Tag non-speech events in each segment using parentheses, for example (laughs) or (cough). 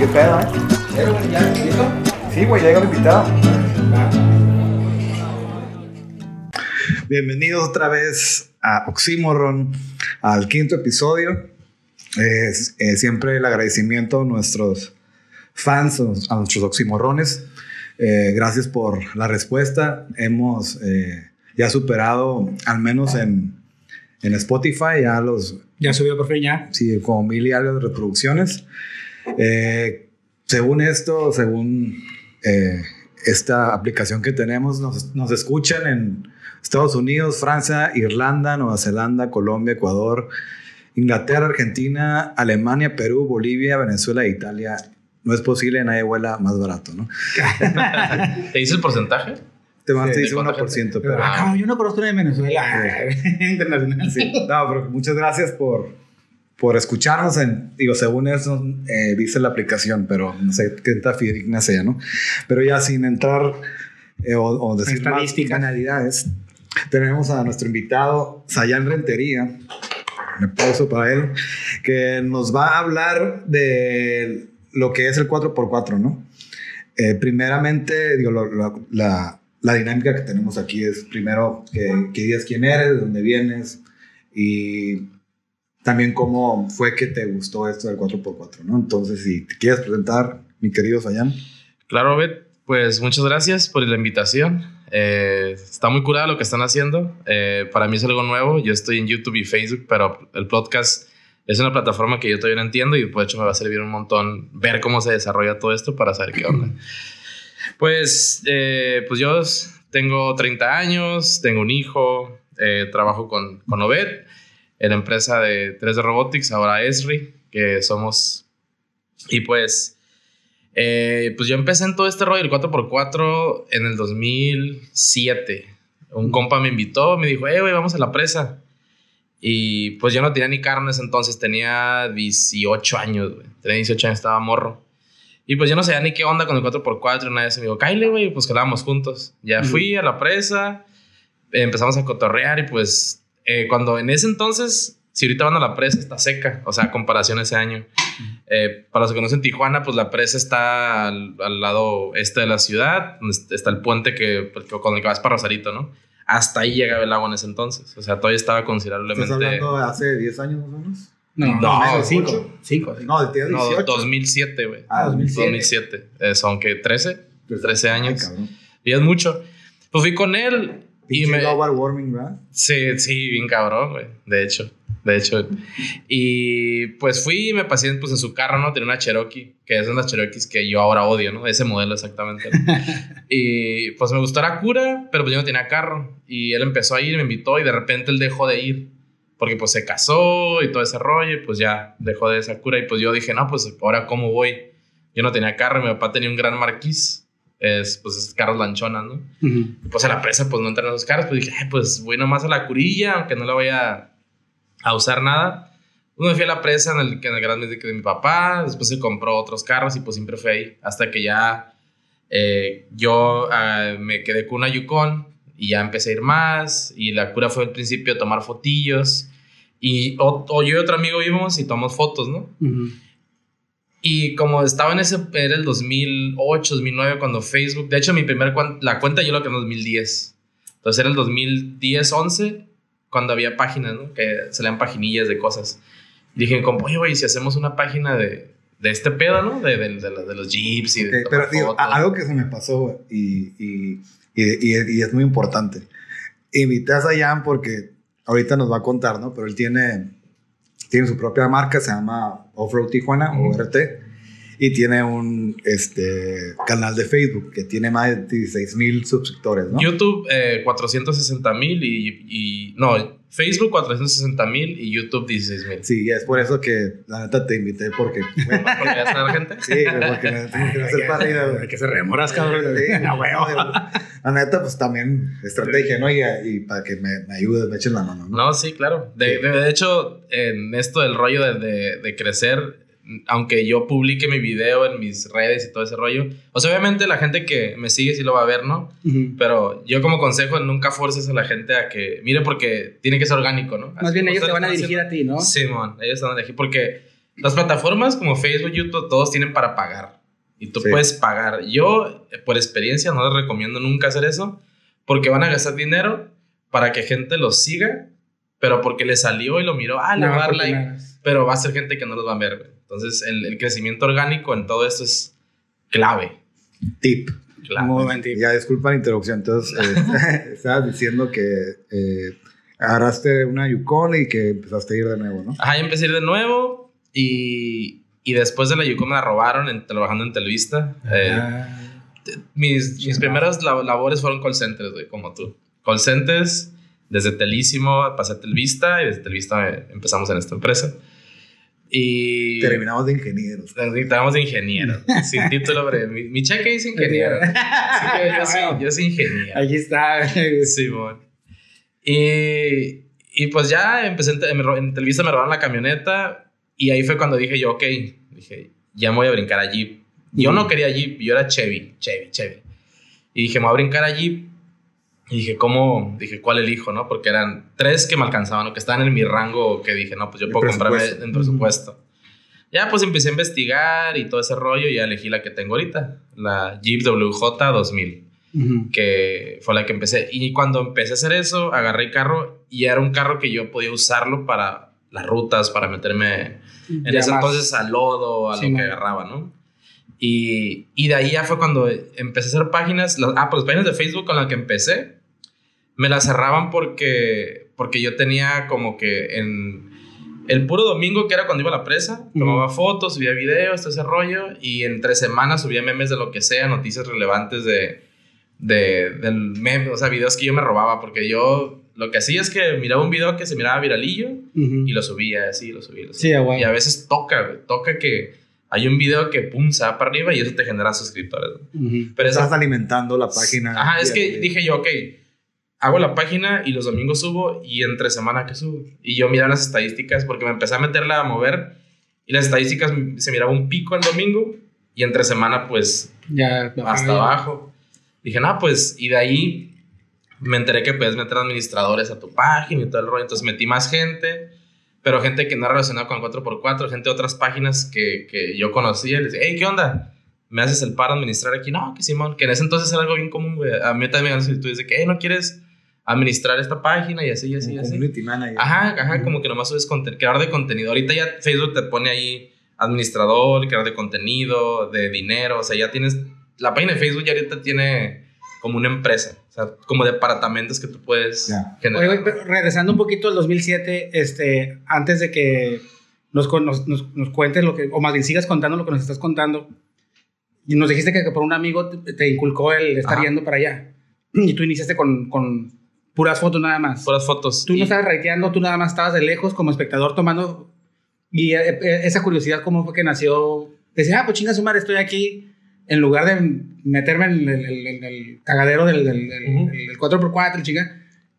qué pedo, ¿eh? Sí, güey, llega el invitado. Bienvenidos otra vez a Oxymoron, al quinto episodio. Eh, eh, siempre el agradecimiento a nuestros fans, a nuestros oximorrones. Eh, gracias por la respuesta. Hemos ya superado, al menos en, en Spotify, ya los... Ya subió por fin ya. Sí, como mil y algo de reproducciones. Según esto, según esta aplicación que tenemos, nos, nos escuchan en Estados Unidos, Francia, Irlanda, Nueva Zelanda, Colombia, Ecuador, Inglaterra, Argentina, Alemania, Perú, Bolivia, Venezuela e Italia. No es posible, nadie vuela más barato, ¿no? (laughs) ¿Te dice el porcentaje? Te, sí, dice 1%, pero... Ah, yo no conozco de Venezuela (laughs) internacional. Sí. No, pero muchas gracias por, por escucharnos. En, digo, según eso eh, dice la aplicación, pero no sé qué tan fidedigna sea, ¿no? Pero ya sin entrar eh, o, o, decir más banalidades, tenemos a nuestro invitado, Sayan Rentería, me pauso para él, que nos va a hablar de lo que es el 4x4, ¿no? Eh, primeramente, digo, la, la, dinámica que tenemos aquí es primero que, que digas quién eres, de dónde vienes y también cómo fue que te gustó esto del 4x4, ¿no? Entonces, si te quieres presentar, mi querido Sayan. Claro, Bet, pues muchas gracias por la invitación. Eh, está muy curada lo que están haciendo. Eh, para mí es algo nuevo. Yo estoy en YouTube y Facebook, pero el podcast es una plataforma que yo todavía no entiendo y de hecho me va a servir un montón ver cómo se desarrolla todo esto para saber qué onda. (laughs) Pues, eh, pues yo tengo 30 años, tengo un hijo, trabajo con, con Obed en la empresa de 3D Robotics, ahora Esri, que somos... Y pues eh, pues yo empecé en todo este rollo del 4x4 en el 2007. Un compa me invitó, me dijo, eh, güey, vamos a la presa. Y pues yo no tenía ni carnes entonces, tenía 18 años, güey. Tenía 18 años, estaba morro. Y pues yo no sabía ni qué onda con el 4x4. Una vez me dijo, Kyle, güey, pues jalábamos juntos. Ya fui a la presa, empezamos a cotorrear y pues eh, cuando en ese entonces si ahorita van a la presa, está seca, o sea, comparación a ese año. Eh, para los que conocen Tijuana, pues la presa está al, lado este de la ciudad, donde está el puente que, pues, con el que vas para Rosarito, ¿no? Hasta ahí llegaba el agua en ese entonces. O sea, todavía estaba considerablemente. ¿Estás hablando de hace 10 años más o menos? No, no, 5. 5. No, de 18. No, 2007, güey. Ah, 2007. 2007. Eh, son que 13, 13 años. y es mucho. Pues fui con él. Y me... global warming, ¿verdad? Sí, sí, bien cabrón, güey. De hecho de hecho. Y pues fui y me pasé pues, en su carro, ¿no? Tenía una Cherokee, que es una Cherokees que yo ahora odio, ¿no? Ese modelo exactamente. (laughs) y pues me gustó la cura, pero pues yo no tenía carro. Y él empezó a ir, me invitó y de repente él dejó de ir. Porque pues se casó y todo ese rollo y pues ya dejó de esa cura. Y pues yo dije, no, pues ahora cómo voy. Yo no tenía carro, mi papá tenía un gran marquís. Es, pues, es carros lanchonas, ¿no? y pues a la presa, pues no entran esos carros. Pues dije, pues voy nomás a la curilla, aunque no la vaya a usar nada. Uno fui a la presa en el, en el gran de mi papá, después se compró otros carros y pues siempre fue ahí, hasta que ya eh, yo ah, me quedé con una Yukon y ya empecé a ir más y la cura fue al principio tomar fotillos y o, yo y otro amigo íbamos y tomamos fotos, ¿no? Y como estaba en ese, era el 2008, 2009 cuando Facebook, de hecho mi primer la cuenta yo lo que en 2010. Entonces era el 2010, 11 cuando había páginas, ¿no? Que se lean paginillas de cosas. dije, como, oye, güey, si hacemos una página de, de este pedo, ¿no? De, de, de, los jeeps y de. pero algo que se me pasó y, y, y, y, es muy importante. Invité a Sayan porque ahorita nos va a contar, ¿no? Pero él tiene, tiene su propia marca, se llama Offroad Tijuana, o RT y tiene un este, canal de Facebook que tiene más de 16 mil suscriptores, ¿no? YouTube eh, 460 mil y, y, no, Facebook 460 mil y YouTube 16 mil. Sí, es por eso que la neta te invité porque... (laughs) Bueno, ¿Porque ya está la gente? Sí, porque me tengo que hacer para arriba. Hay que se remoras, cabrón. (laughs) la neta, pues también estrategia, ¿no? Y, y para que me, me ayudes, me echen la mano, ¿no? No, sí, claro. De, de, hecho, en esto del rollo de, de, de crecer aunque yo publique mi video en mis redes y todo ese rollo, o sea, obviamente la gente que me sigue sí lo va a ver, ¿no? Pero yo como consejo, nunca forces a la gente a que, mire, porque tiene que ser orgánico, ¿no? Más bien ellos te van a dirigir a ti, ¿no? Sí, man, ellos te van a dirigir porque Las plataformas como Facebook, YouTube, todos tienen para pagar. Y tú Sí. puedes pagar. Yo, por experiencia, no les recomiendo nunca hacer eso. Porque van a gastar dinero para que gente los siga. Pero porque le salió y lo miró. Ah, le No, voy a dar like. Pero va a ser gente que no los va a ver. güey. Entonces, el, el crecimiento orgánico en todo esto es clave. Tip. clave. Muy buen tip. Ya, disculpa la interrupción. Entonces, eh, (laughs) estabas diciendo que eh, agarraste una Yukon y que empezaste a ir de nuevo, ¿no? Ajá, yo empecé a ir de nuevo. Y, y después de la Yukon me la robaron en- trabajando en Televista. Eh, Ah, mis, mis primeras lab- labores fueron call centers, güey, como tú. Call centers, desde Telísimo pasé a Telvista y desde Telvista eh, empezamos en esta empresa. Y Terminamos de ingenieros. necesitábamos de ingeniero, sin título, pero mi, mi cheque dice ingeniero. Así que yo, soy, (laughs) yo soy ingeniero. Aquí está. Simón. Y, y pues ya empecé en, en Televisa, me robaron la camioneta y ahí fue cuando dije yo, ok, dije, ya me voy a brincar a Jeep. Yo no quería Jeep, yo era Chevy, Chevy, Chevy. Y dije, me voy a brincar a Jeep. Y dije, ¿cómo? Dije, ¿cuál elijo, no? Porque eran tres que me alcanzaban o que estaban en mi rango que dije, no, pues yo puedo comprarme en presupuesto. Ya pues empecé a investigar y todo ese rollo y ya elegí la que tengo ahorita, la Jeep WJ 2000 Ujú. que fue la que empecé. Y cuando empecé a hacer eso, agarré el carro y era un carro que yo podía usarlo para las rutas, para meterme en Ya ese más. entonces al lodo, a Sí, lo que agarraba, ¿no? Y, y de ahí ya fue cuando empecé a hacer páginas, las, ah, pues las páginas de Facebook con las que empecé, me las cerraban porque, porque yo tenía como que en el puro domingo, que era cuando iba a la presa, tomaba fotos, subía videos, todo ese rollo, y entre semanas subía memes de lo que sea, noticias relevantes de, de, del meme, o sea, videos que yo me robaba, porque yo lo que hacía es que miraba un video que se miraba viralillo Ujú. y lo subía así, lo subía, lo subía. Sí, a huevo. Y a veces toca, toca que hay un video que pum, se va para arriba y eso te genera suscriptores. ¿no? Ujú. Pero esa Estás alimentando la página. Ajá, es que día. dije yo, ok, hago la página y los domingos subo y entre semana que subo. Y yo miraba las estadísticas porque me empecé a meterla a mover y las estadísticas se miraba un pico el domingo y entre semana pues Ya. hasta abajo. Dije, no, pues, y de ahí me enteré que puedes meter administradores a tu página y todo el rollo. Entonces metí más gente, pero gente que no relacionada con el 4x4, gente de otras páginas que, que yo conocía. Les dije, hey, ¿qué onda? ¿Me haces el paro administrar aquí? No, que Simón, que en ese entonces era algo bien común, güey. A mí también me dan solicitudes de que, hey, ¿no quieres administrar esta página? Y así, y así, y Como así. community manager. Ajá, ajá, como que nomás subes contenido, creador de contenido. Ahorita ya Facebook te pone ahí administrador, creador de contenido, de dinero, o sea, ya tienes, la página de Facebook ya ahorita tiene como una empresa, o sea, como departamentos que tú puedes generar. Oye, pero regresando un poquito al 2007, este, antes de que nos, nos, nos, nos cuentes lo que, o más bien sigas contando lo que nos estás contando, y nos dijiste que, que por un amigo te, te inculcó el estar Ajá. yendo para allá, y tú iniciaste con, con puras fotos nada más. Puras fotos. Tú Y- no estabas raiteando, tú nada más estabas de lejos como espectador tomando, y eh, eh, esa curiosidad, ¿cómo fue que nació? Decía, ah, pues chinga su madre, estoy aquí, en lugar de meterme en el, el- el- el cagadero del, del, del- Ujú. del 4x4, el chinga.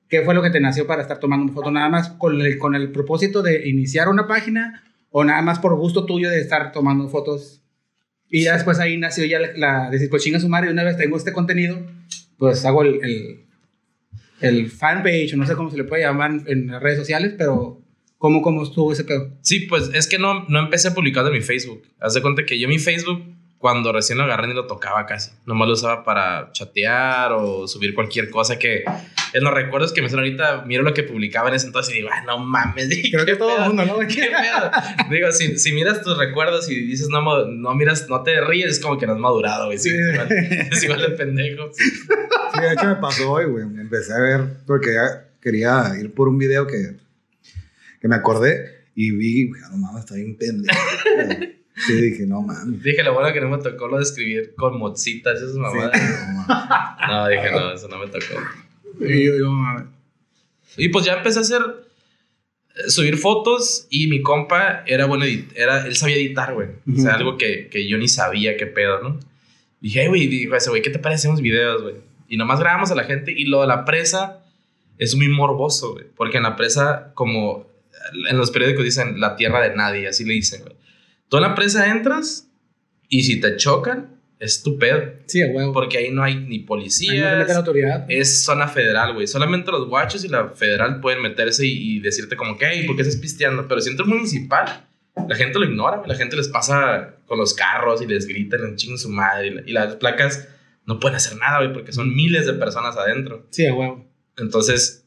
¿Qué fue lo que te nació para estar tomando foto nada más con el, con el propósito de iniciar una página o nada más por gusto tuyo de estar tomando fotos? Y ya después ahí nació ya la, la decir, pues chinga su madre, una vez tengo este contenido, pues hago el, el, el fanpage o no sé cómo se le puede llamar en las redes sociales, pero ¿cómo, cómo estuvo ese pedo? Sí, pues es que no, no empecé publicando en mi Facebook. Haz de cuenta que yo mi Facebook, cuando recién lo agarré, ni lo tocaba casi. Nomás lo usaba para chatear o subir cualquier cosa que en los recuerdos que me son ahorita, miro lo que publicaba en ese entonces y digo, ah, no mames. (laughs) Creo que todo el mundo, ¿no? ¿Qué pedo? Digo, si, si miras tus recuerdos y dices, no, no miras, no te ríes, es como que no has madurado, güey. Sí, es, igual, es igual de pendejo. Sí, de hecho me pasó hoy, güey. Empecé a ver porque ya quería ir por un video que, que me acordé y vi, no mames, está bien pendejo. Sí, dije, no mames. Dije, lo bueno que no me tocó lo de escribir con mozitas, esas Sí, mamadas. no mames. No, dije, no, eso no me tocó. Y yo, yo, mames. Y pues ya empecé a hacer, eh, subir fotos y mi compa era bueno, edit- era, él sabía editar, güey. O sea, algo que, que yo ni sabía qué pedo, ¿no? Dije, "Hey, güey, dijo ese güey, ¿qué te parece unos videos, güey? Y nomás grabamos a la gente y lo de la presa es muy morboso, güey. Porque en la presa, como en los periódicos dicen, la tierra de nadie, así le dicen, güey. Tú en la presa entras y si te chocan, es tu pedo. Sí, a huevo. Porque ahí no hay ni Ahí no autoridad. es zona federal, güey. Solamente los guachos y la federal pueden meterse y, y decirte como que, hey, ¿por qué estás pisteando? Pero si entras municipal, la gente lo ignora, güey. La gente les pasa con los carros y les gritan en ching su madre. Y, la- y las placas no pueden hacer nada, güey, porque son miles de personas adentro. Sí, a huevo. Entonces,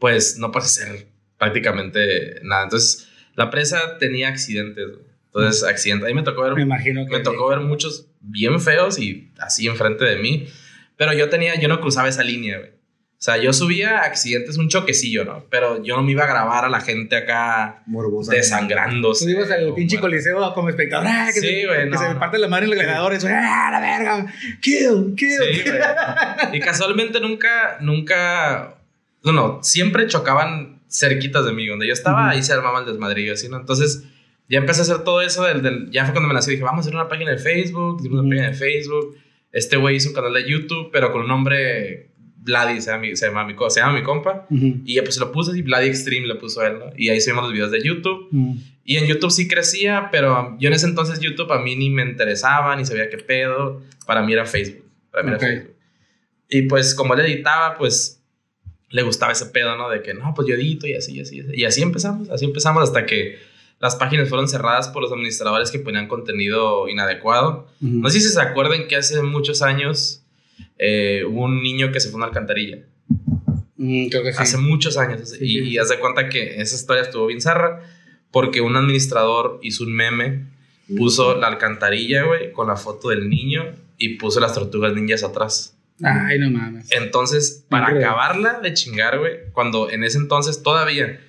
pues no puedes hacer prácticamente nada. Entonces, la presa tenía accidentes, güey. Entonces, accidentes. Ahí me tocó ver Me imagino que. me tocó ver muchos bien feos y así enfrente de mí. Pero yo tenía, yo no cruzaba esa línea, güey. O sea, yo subía accidentes, un choquecillo, ¿no? Pero yo no me iba a grabar a la gente acá Morbosa. desangrándose. Tú ibas al pinche bueno. coliseo como espectador. ¡ah! Que Sí, se, güey, que no, se no. parte la madre en el gladiador. Eso, ¡ah, la verga! ¡Kill! ¡Kill! Sí, güey. Y casualmente nunca, nunca, no, no, siempre chocaban cerquitas de mí. Donde yo estaba, Ujú. ahí se armaba el desmadrillo, así, ¿no? Entonces, ya empecé a hacer todo eso. Del, del- ya fue cuando me nací. Dije, vamos a hacer una página de Facebook. Hicimos una página de Facebook. Este güey hizo un canal de YouTube, pero con un nombre, Vladi, se llama mi, se llama mi, se llama mi compa. Ujú. Y ya pues lo puse así, Vladi Extreme le puso él, ¿no? Y ahí subimos los videos de YouTube. Ujú. Y en YouTube sí crecía, pero yo en ese entonces YouTube a mí ni me interesaba, ni sabía qué pedo. Para mí era Facebook. Para mí Ok. era Facebook. Y pues como él editaba, pues le gustaba ese pedo, ¿no? De que no, pues yo edito y así, y así. Y así empezamos, así empezamos hasta que las páginas fueron cerradas por los administradores que ponían contenido inadecuado. Ujú. No sé si se acuerdan que hace muchos años eh, hubo un niño que se fue a una alcantarilla. Mm, creo que sí. Hace muchos años. Sí, y, sí. y haz de cuenta que esa historia estuvo bien zarra porque un administrador hizo un meme, puso la alcantarilla, güey, con la foto del niño y puso las tortugas ninjas atrás. Ay, no mames. Entonces, para Increíble. acabarla de chingar, güey, cuando en ese entonces todavía,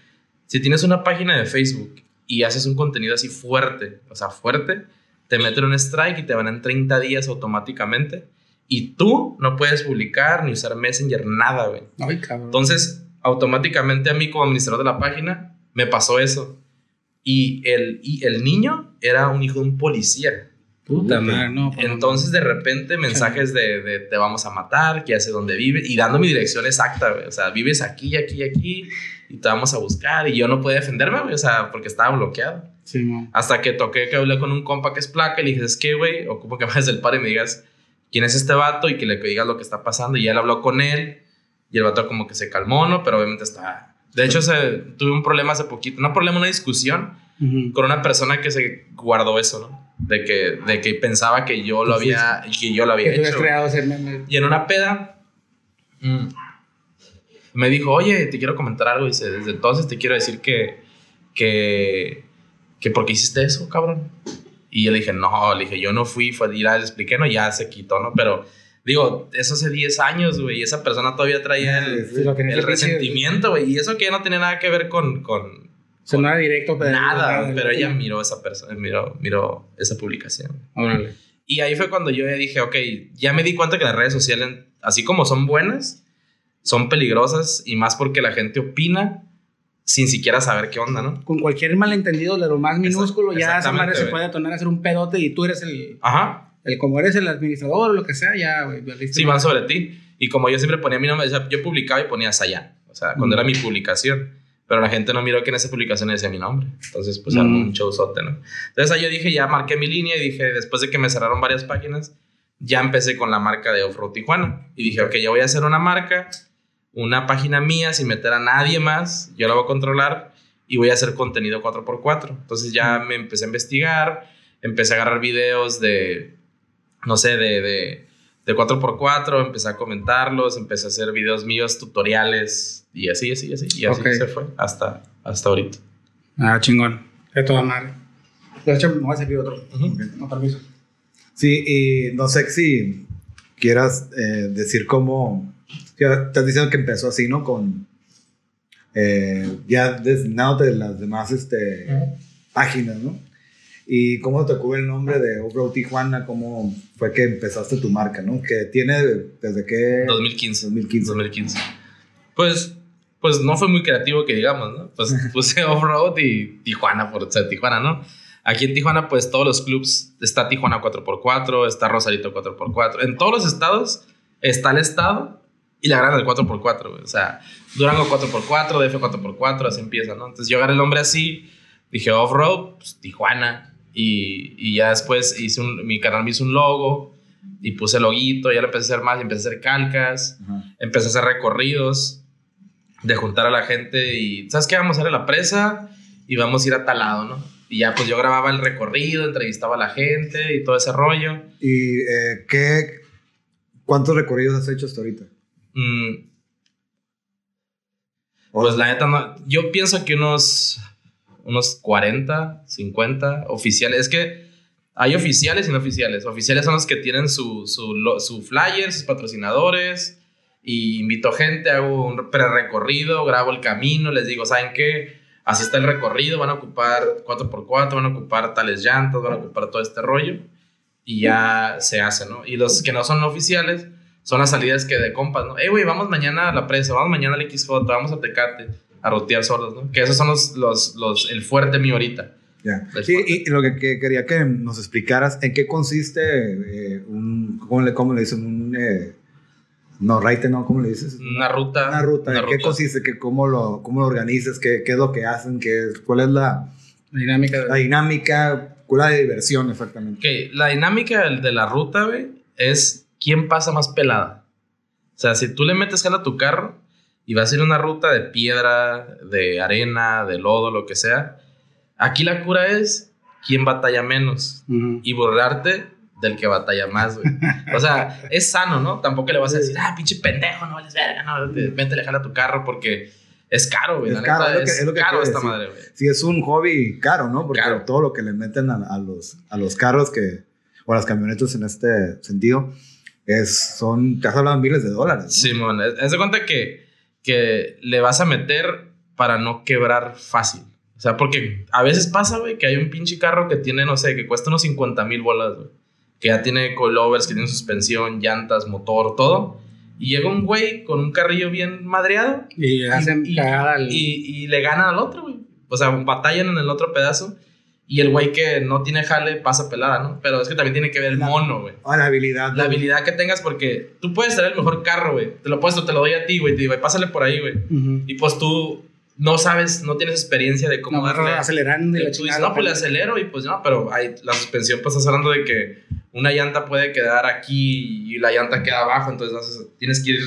si tienes una página de Facebook y haces un contenido así fuerte, o sea, fuerte, te meten un strike y te van en 30 días automáticamente. Y tú no puedes publicar ni usar Messenger, nada, güey. Ay, cabrón. Entonces, automáticamente a mí como administrador de la página, me pasó eso. Y el, y el niño era un hijo de un policía. Puta madre, no. Entonces, de repente, mensajes de, de te vamos a matar, que ya sé dónde vive, y dando mi dirección exacta, güey. O sea, vives aquí, aquí, aquí, y te vamos a buscar. Y yo no podía defenderme, güey, o sea, porque estaba bloqueado. Sí, no. Hasta que toqué que hablé con un compa que es placa y le dije, es que, güey, ocupo que (laughs) me hagas del par y me digas quién es este vato y que le digas lo que está pasando. Y él habló con él y el vato como que se calmó, ¿no? Pero obviamente está... De hecho, se, tuve un problema hace poquito, no problema, una discusión Ujú. con una persona que se guardó eso, ¿no? De que, de que pensaba que yo lo había, que yo lo había hecho. creado. Y en una peda mm, me dijo, oye, te quiero comentar algo. Dice, desde entonces te quiero decir que, que, que ¿por qué hiciste eso, cabrón? Y yo le dije, no, le dije, yo no fui, fue, y ya le expliqué, no, ya se quitó, ¿no? Pero digo, eso hace 10 años, güey, y esa persona todavía traía el, Sí, el resentimiento, güey, y eso que no tiene nada que ver con, con no era directo, pero. nada, pero ella miró esa persona, miró, miró esa publicación. Órale. Y ahí fue cuando yo dije, ok, ya me di cuenta que las redes sociales, así como son buenas, son peligrosas y más porque la gente opina sin siquiera saber qué onda, ¿no? Con cualquier malentendido de lo más minúsculo, ya esa madre se puede detonar a hacer un pedote y tú eres el. Ajá. el como eres el administrador o lo que sea, ya, güey. Sí, van sobre ti. Y como yo siempre ponía mi nombre, yo publicaba y ponía Sayan, o sea, cuando Mm. era mi publicación. Pero la gente no miró que en esa publicación decía mi nombre. Entonces, pues, Mm. armó un showzote, ¿no? Entonces, ahí yo dije, ya marqué mi línea y dije, después de que me cerraron varias páginas, ya empecé con la marca de Offroad Tijuana. Y dije, ok, ya voy a hacer una marca, una página mía sin meter a nadie más, yo la voy a controlar y voy a hacer contenido 4x4. Entonces ya me empecé a investigar, empecé a agarrar videos de, no sé, de, de, de 4x4, empecé a comentarlos, empecé a hacer videos míos, tutoriales y así, así, así. Y así Ok. se fue hasta, hasta ahorita. Ah, chingón. De toda madre. De hecho, me voy a servir otro. Ujú. No, permiso. Sí, y no sé si quieras eh, decir cómo. Estás diciendo que empezó así, ¿no? Con. eh, ya designado de las demás este, páginas, ¿no? Y cómo te ocurre el nombre de Offroad Tijuana, cómo fue que empezaste tu marca, ¿no? Que tiene desde que. 2015. 2015. 2015. Pues, pues no fue muy creativo que digamos, ¿no? Pues (laughs) puse off-road y Tijuana por ser Tijuana, ¿no? Aquí en Tijuana, pues todos los clubs, está Tijuana 4x4, está Rosarito 4x4. En todos los estados está el estado y la gran del 4x4, güey. O sea, Durango 4x4, DF 4x4, así empieza, ¿no? Entonces yo agarré el nombre así, dije off-road, pues Tijuana. Y, y ya después hice un, mi canal me hizo un logo y puse el loguito, ya lo empecé a hacer más, y empecé a hacer calcas Ajá. empecé a hacer recorridos de juntar a la gente y ¿sabes qué? Vamos a ir a la presa y vamos a ir a tal lado, ¿no? Y ya pues yo grababa el recorrido, entrevistaba a la gente y todo ese rollo. ¿Y eh, qué, cuántos recorridos has hecho hasta ahorita? Mm, pues la neta, no, yo pienso que unos, unos 40, 50 oficiales. Es que hay oficiales y no oficiales. Oficiales son los que tienen su, su, su flyer, sus patrocinadores. Y invito gente, hago un pre-recorrido, grabo el camino, les digo, ¿saben qué? Así está el recorrido, van a ocupar 4x4, van a ocupar tales llantas, van a ocupar todo este rollo. Y ya se hace, ¿no? Y los que no son oficiales son las salidas que de compas, ¿no? Eh, güey, vamos mañana a la presa, vamos mañana al XJ, vamos a Tecate, a rotear solos, ¿no? Que esos son los, los, los, el fuerte mío ahorita. Ya. Del Sí, y, y lo que, que quería que nos explicaras, ¿en qué consiste eh, un, ¿cómo le, cómo le dicen? Un, eh, no, raite, ¿no? ¿Cómo le dices? Una ruta. Una ruta. una ¿En qué consiste? ¿Qué, cómo, lo, ¿Cómo lo organizas? ¿Qué, ¿Qué es lo que hacen? ¿Qué, es- ¿Cuál es la, La dinámica. la dinámica? ¿Cuál es la diversión exactamente? Ok, la dinámica de la ruta, güey, es quién pasa más pelada. O sea, si tú le metes jala a tu carro y vas a ir una ruta de piedra, de arena, de lodo, lo que sea, aquí la cura es quién batalla menos y burlarte del que batalla más, güey. (laughs) O sea, es sano, ¿no? Tampoco le vas a decir, ah, pinche pendejo, no vales verga, no, te- métele jala a tu carro porque es caro, güey. Es la caro, neta, es lo que- es lo que caro esta decir. madre, güey. Sí, es un hobby caro, ¿no? Porque Caro. todo lo que le meten a, a los, a los carros que, o a las camionetas en este sentido, es, son, te has hablado de miles de dólares. ¿no? Simón, haz haz de cuenta que, que le vas a meter para no quebrar fácil. O sea, porque a veces pasa, güey, que hay un pinche carro que tiene, no sé, que cuesta unos 50 mil bolas, güey. Que ya tiene coilovers, que tiene suspensión, llantas, motor, todo. Y llega un güey con un carrillo bien madreado Y hacen y, cagada al. y, y le ganan al otro, güey. O sea, batallan en el otro pedazo. Y el güey que no tiene jale pasa pelada, ¿no? Pero es que también tiene que ver el La- mono, güey. Ah, la habilidad. La habilidad que tengas, porque tú puedes tener el mejor carro, güey. Te lo puesto, te lo doy a ti, güey. Te digo, "Ay, pásale por ahí, güey. Y pues tú no sabes, no tienes experiencia de cómo No, darle. acelerando y la chingada. no, pues le acelero y pues no, pero hay, la suspensión, pues estás hablando de que una llanta puede quedar aquí y la llanta queda abajo, entonces tienes que ir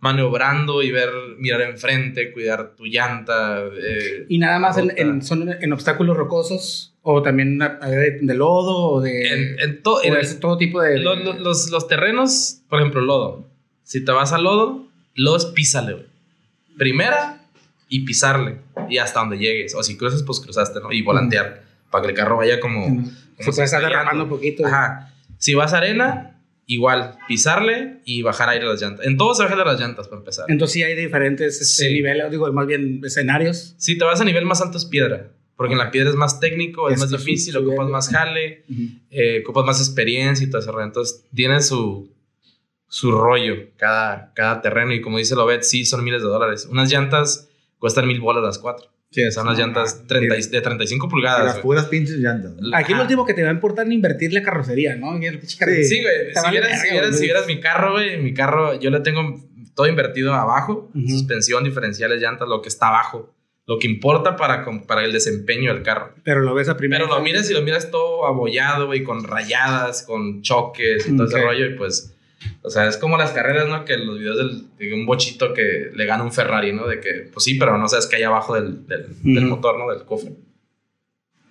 maniobrando y ver, mirar enfrente, cuidar tu llanta. eh, Y nada más en, en- son en obstáculos rocosos o también a- a- de, de lodo o de. en, en to- o el- todo tipo de. Lo- lo- los, los terrenos, por ejemplo, lodo. Si te vas al lodo, lodo es písale, güey. Primera y pisarle. Y hasta donde llegues. O si cruzas, pues cruzaste, ¿no? Y volantear. Para que el carro vaya como. Ujú. como Se puede estar estrellando. derramando un poquito. Ajá. Si vas a arena, igual. Pisarle y bajar aire a las llantas. En todo se baja de las llantas para empezar. Entonces sí hay diferentes este, Sí. niveles, digo, más bien escenarios. Si te vas a nivel más alto es piedra. Porque en la piedra es más técnico, es Es más difícil, ocupas más jale. eh, ocupas más experiencia y todo rollo. Entonces, tiene su, su rollo cada, cada terreno. Y como dice Lobet, sí, son miles de dólares. Unas llantas cuestan mil bolas las cuatro. Sí, Son unas llantas 30 y- de 35 Y pulgadas. las puras pinches llantas. ¿no? Aquí lo último que te va a importar es invertirle carrocería, ¿no? El Sí. Güey. Si vale vieras, si, vieras, güey. si vieras mi carro, güey, mi carro, yo le tengo todo invertido abajo. Ujú. Suspensión, diferenciales, llantas, lo que está abajo. Lo que importa para, para el desempeño del carro. Pero lo ves a primera. Pero lo miras y lo miras todo abollado, güey, con rayadas, con choques y todo ese rollo. Y pues, o sea, es como las carreras, ¿no? Que los videos del, de un bochito que le gana un Ferrari, ¿no? De que, pues sí, pero no sabes qué hay abajo del, del, motor, ¿no? Del cofre.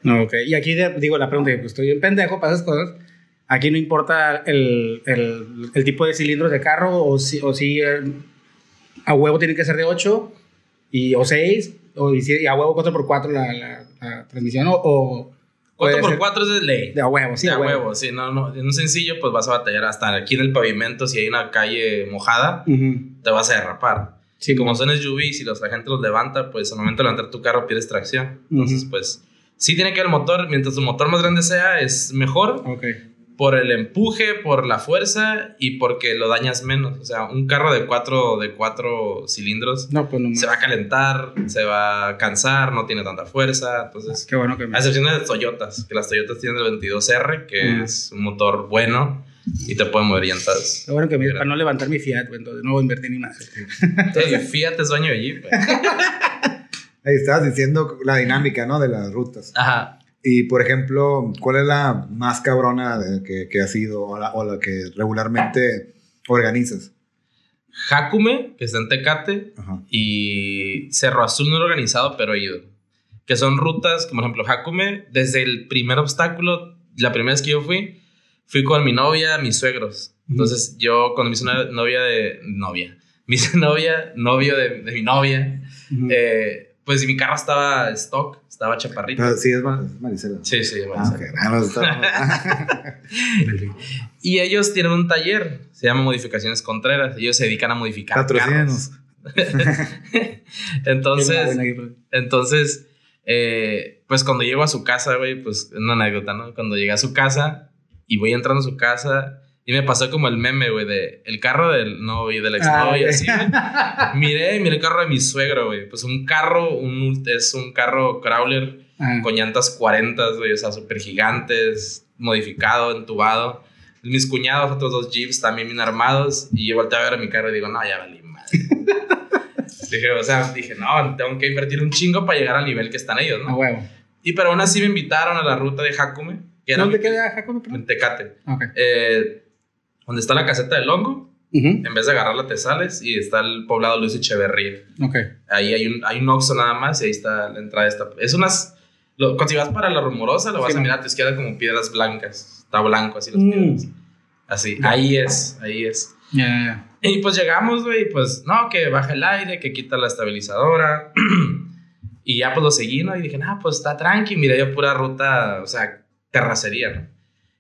No, ok. Y aquí digo la pregunta, pues estoy bien pendejo para esas cosas. Aquí no importa el, el, el tipo de cilindros de carro o si, o si eh, a huevo tiene que ser de 8 y, o 6 o y, a huevo 4x4 la, la, la transmisión o, o puede 4x4 es de ley. de a huevo, sí, de a huevo. huevo, sí, no, no. En un sencillo, pues vas a batallar hasta aquí en el pavimento. Si hay una calle mojada, Ujú. te vas a derrapar. Sí, como son SUVs y los la gente los levanta, pues al momento de levantar tu carro pierdes tracción. Entonces, Ujú. pues sí tiene que ver el motor. Mientras tu motor más grande sea, es mejor. Ok. Por el empuje, por la fuerza y porque lo dañas menos. O sea, un carro de cuatro, de cuatro cilindros No, pues no se va a calentar, se va a cansar, no tiene tanta fuerza. Entonces, Qué bueno que me... a excepción de las Toyotas, que las Toyotas tienen el 22R, que Ujú. es un motor bueno y te puede mover llantas. Qué bueno que me... Para no levantar mi Fiat, güey, entonces no voy a invertir ni más. Entonces, Fiat es dueño de Jeep. (laughs) Ahí estabas diciendo la dinámica, ¿no? De las rutas. Ajá. Y, por ejemplo, ¿cuál es la más cabrona de- que, que has ido o la, o la que regularmente organizas? Jacume, que está en Tecate, Ajá. y Cerro Azul no organizado, pero he ido. que son rutas, como por ejemplo Hakume, desde el primer obstáculo, la primera vez que yo fui, fui con mi novia, mis suegros. Entonces yo cuando me hice una novia de novia, (laughs) me hice novia, novio de, de mi novia, eh, pues mi carro estaba stock, estaba chaparrito. Sí, es Mar- es Maricela. Sí, sí, ok. Ah, está- (laughs) Y ellos tienen un taller, se llama Modificaciones Contreras. Ellos se dedican a modificar Patrocínenos. carros. (laughs) Entonces, entonces, eh, pues cuando llego a su casa, güey, pues una anécdota, ¿no? Cuando llegué a su casa y voy entrando a su casa y me pasó como el meme, güey, de el carro del novio, del Ah, exnovio, así, güey. Miré, miré el carro de mi suegro, güey. Pues un carro, un, es un carro crawler Ajá. con llantas 40, güey, o sea, súper gigantes, modificado, entubado. Mis cuñados, otros dos jeeps también bien armados. Y yo volteé a ver a mi carro y digo, no, ya valí madre. (laughs) dije, o sea, dije, no, tengo que invertir un chingo para llegar al nivel que están ellos, A ¿no? huevo. Y pero aún así me invitaron a la ruta de Hakume. Que ¿Dónde queda perdón? En Tecate. Ok. Eh, donde está la caseta del hongo. Ujú. En vez de agarrarla te sales y está el poblado Luis Echeverría. Ahí hay un, hay un Oxxo nada más y ahí está la entrada. Esta. Es unas. Lo, cuando si vas para la rumorosa, lo vas Sí, a mirar a tu izquierda como piedras blancas. Está blanco así las Mm. piedras. Así, Ya. ahí es, ahí es. Ya, ya. Y pues llegamos, güey, pues no, que baja el aire, que quita la estabilizadora. (clears throat) y ya pues lo seguí, ¿no? Y dije, nah, pues está tranqui, mira, yo pura ruta, o sea, terracería, ¿no?